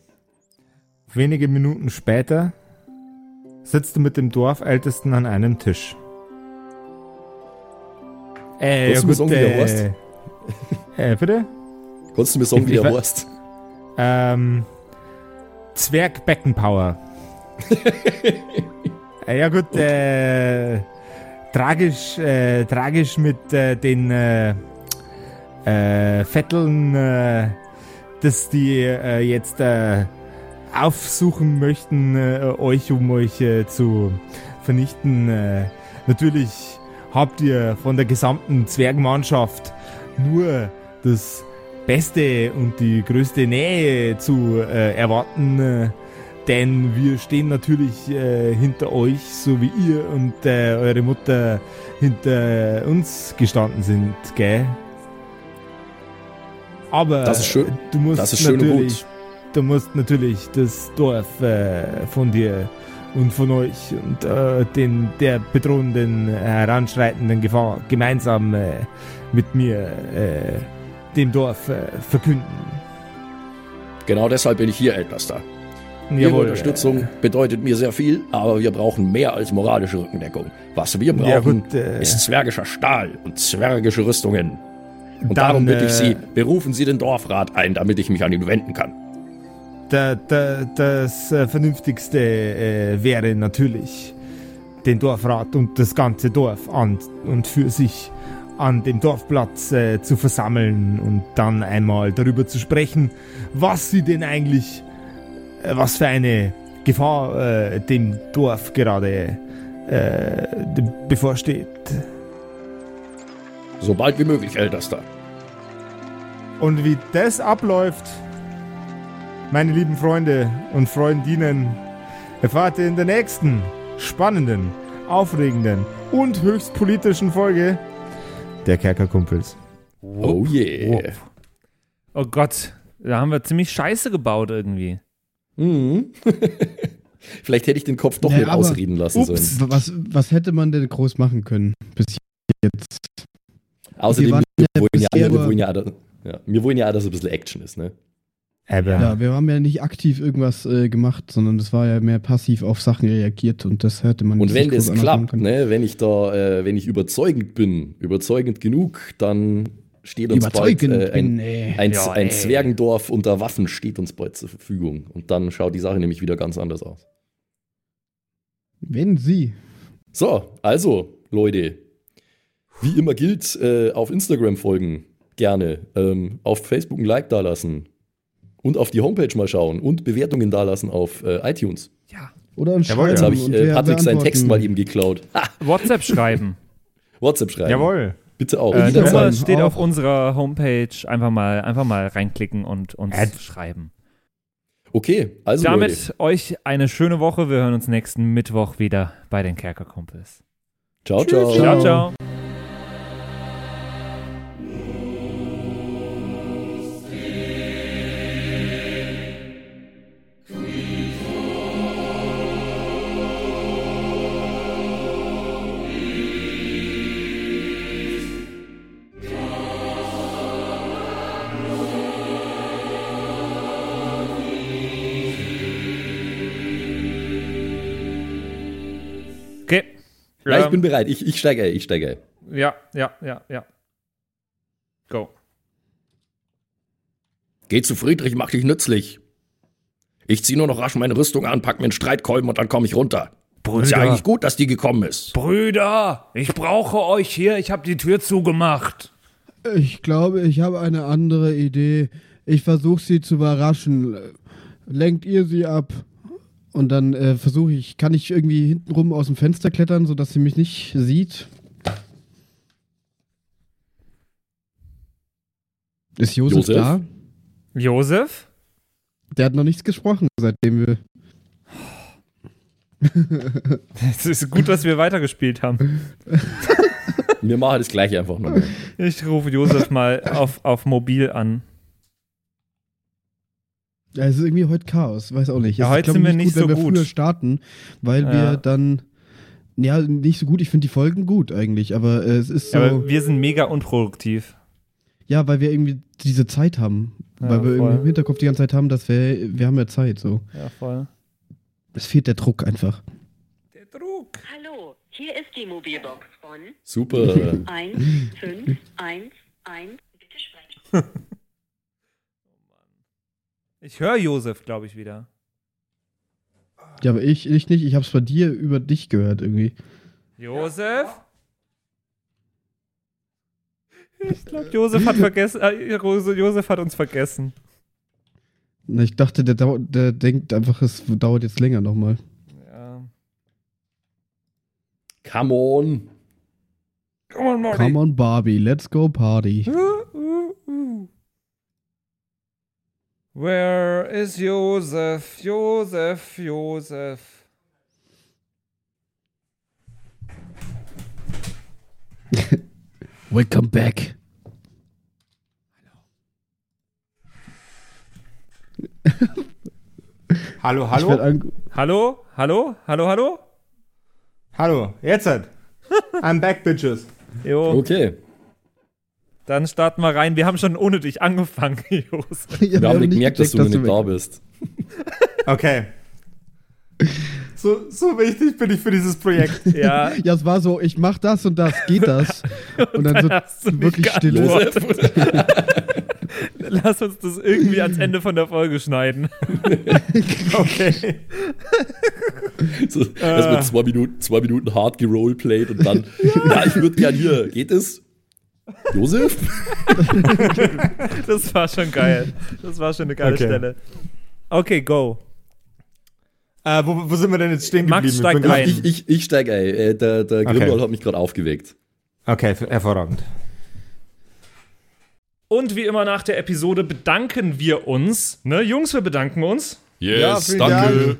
Wenige Minuten später sitzt du mit dem Dorfältesten an einem Tisch. Äh, Kannst du mir sagen, wie der heißt? Äh, bitte? Kannst du mir sagen, Ich- wie der heißt? Ähm, Zwerg Beckenpower. äh, ja gut, äh, tragisch, äh, tragisch mit äh, den äh, Vetteln, äh, dass die äh, jetzt äh, aufsuchen möchten, äh, euch, um euch äh, zu vernichten. Äh, natürlich habt ihr von der gesamten Zwergmannschaft nur das Beste und die größte Nähe zu äh, erwarten, äh, denn wir stehen natürlich äh, hinter euch, so wie ihr und äh, eure Mutter hinter uns gestanden sind, gell? Aber Das ist schön. du musst Das ist schön und natürlich, gut. du musst natürlich das Dorf äh, von dir und von euch und äh, den der bedrohenden, heranschreitenden Gefahr gemeinsam äh, mit mir äh, dem Dorf äh, verkünden. Genau deshalb bin ich hier, Ältester. Ihre Unterstützung bedeutet mir sehr viel, aber wir brauchen mehr als moralische Rückendeckung. Was wir brauchen, Ja, gut, äh, ist zwergischer Stahl und zwergische Rüstungen. Und Dann, darum bitte ich äh, Sie, berufen Sie den Dorfrat ein, damit ich mich an ihn wenden kann. Da, da, das äh, Vernünftigste äh, wäre natürlich, den Dorfrat und das ganze Dorf an und für sich an dem Dorfplatz äh, zu versammeln und dann einmal darüber zu sprechen, was sie denn eigentlich, äh, was für eine Gefahr äh, dem Dorf gerade de- bevorsteht. Sobald wie möglich, Ältester. Und wie das abläuft, meine lieben Freunde und Freundinnen, erfahrt ihr in der nächsten spannenden, aufregenden und höchst politischen Folge der Kerkerkumpels. Oh yeah. Oh Gott, da haben wir ziemlich scheiße gebaut irgendwie. Mhm. Vielleicht hätte ich den Kopf doch nicht aber- ausreden lassen Ups. sollen. Was, was hätte man denn groß machen können bis jetzt? Außerdem, Wir wir ja wollen ja, wir wollen ja, ja, wir wollen ja auch, dass ein bisschen Action ist, ne? Aber Ja, wir haben ja nicht aktiv irgendwas äh, gemacht, sondern das war ja mehr passiv auf Sachen reagiert und das hätte man Und wenn nicht das klappt, ne, wenn ich da, äh, wenn ich überzeugend bin, überzeugend genug, dann steht uns bald Überzeugend äh, ein, bin, ein, Ja, ein. Zwergendorf unter Waffen steht uns bald zur Verfügung. Und dann schaut die Sache nämlich wieder ganz anders aus. Wenn sie. So, also, Leute, wie immer gilt, äh, auf Instagram folgen, gerne. Ähm, auf Facebook ein Like dalassen. Und auf die Homepage mal schauen und Bewertungen dalassen auf äh, iTunes. Ja. Oder ein Jawohl, Schreiben. Jetzt habe ich äh, Patrick seinen. Text mal eben geklaut. Ha, WhatsApp schreiben. WhatsApp schreiben. jawohl. Bitte auch. äh, die. Nummer steht auf unserer Homepage. Einfach mal, einfach mal reinklicken und uns Äh. schreiben. Okay, also Damit Leute. euch eine schöne Woche. Wir hören uns nächsten Mittwoch wieder bei den Kerkerkumpels. Ciao, ciao. Ciao, ciao. Okay. Ja, ich bin bereit. Ich, ich steige, ich steige. ja, ja, ja, ja. Go. Geh zu Friedrich, mach dich nützlich. Ich zieh nur noch rasch meine Rüstung an, pack mir einen Streitkolben und dann komme ich runter. Ist ja eigentlich gut, dass die gekommen ist. Brüder, ich brauche euch hier. Ich habe die Tür zugemacht. Ich glaube, ich habe eine andere Idee. Ich versuche sie zu überraschen. Lenkt ihr sie ab. Und dann äh, versuche ich, kann ich irgendwie hintenrum aus dem Fenster klettern, sodass sie mich nicht sieht? Ist Josef, Josef? da? Josef? Der hat noch nichts gesprochen, seitdem wir. Es ist gut, dass wir weitergespielt haben. Wir machen das gleiche einfach nochmal. Ich rufe Josef mal auf, auf Mobil an. Ja, es ist irgendwie heute Chaos, weiß auch nicht. Ja, Es ist, heute sind wir nicht so wenn wir gut. früher starten, weil Ja. wir dann. Ja, nicht so gut. Ich finde die Folgen gut eigentlich, aber äh, es ist so. Ja, aber wir sind mega unproduktiv. Ja, weil wir irgendwie diese Zeit haben. Ja, weil wir irgendwie voll. im Hinterkopf die ganze Zeit haben, dass wir, wir haben ja Zeit, so. Ja, voll. Es fehlt der Druck einfach. Der Druck. Hallo, hier ist die Mobilbox von Super. 1511. Bitte sprechen. Ich höre Josef, glaube ich, wieder. Ja, aber ich, ich nicht. Ich hab's bei dir über dich gehört irgendwie. Josef? Ich glaube, Josef hat vergessen. Äh, Josef hat uns vergessen. Na, ich dachte, der, der denkt einfach, es dauert jetzt länger nochmal. Ja. Come on. Come on, Marty. Come on, Barbie, let's go party. Where is Josef? Josef, Josef. Welcome back. Hallo, Ich hallo? werd an Hallo? Hallo? Hallo, hallo? Hallo, jetzt halt. I'm back, bitches. Jo, Okay. Dann starten wir rein. Wir haben schon ohne dich angefangen, Josef. Ja, Wir haben nicht gemerkt, dass du gecheckt, nicht da bist. Okay. So, so wichtig bin ich für dieses Projekt. Ja, Ja, es war so, ich mach das und das, geht das? Und dann so hast du nicht wirklich Stille. geantwortet. Lass uns das irgendwie ans Ende von der Folge schneiden. Okay. So, das wird zwei Minuten, zwei Minuten hart geroleplayed und dann, ja, ich würde gern hier. Geht es? Josef? Das war schon geil. Das war schon eine geile Okay. Stelle. Okay, go. Äh, wo, wo sind wir denn jetzt stehen Max geblieben? steigt bin grad- ein. Ich, ich, ich steige ein. Äh, der der Okay. Hat mich gerade aufgeweckt. Okay, hervorragend. Und wie immer nach der Episode bedanken wir uns. Ne, Jungs, wir bedanken uns Yes, Ja, vielen danke. Dank.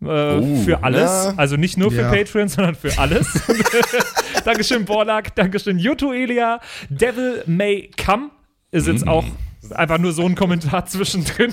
Äh, für alles, ja. also nicht nur für Ja. Patreon, sondern für alles. Dankeschön, Borlak. Dankeschön, Yuto Elia. Devil May Come ist jetzt auch einfach nur so ein Kommentar zwischendrin.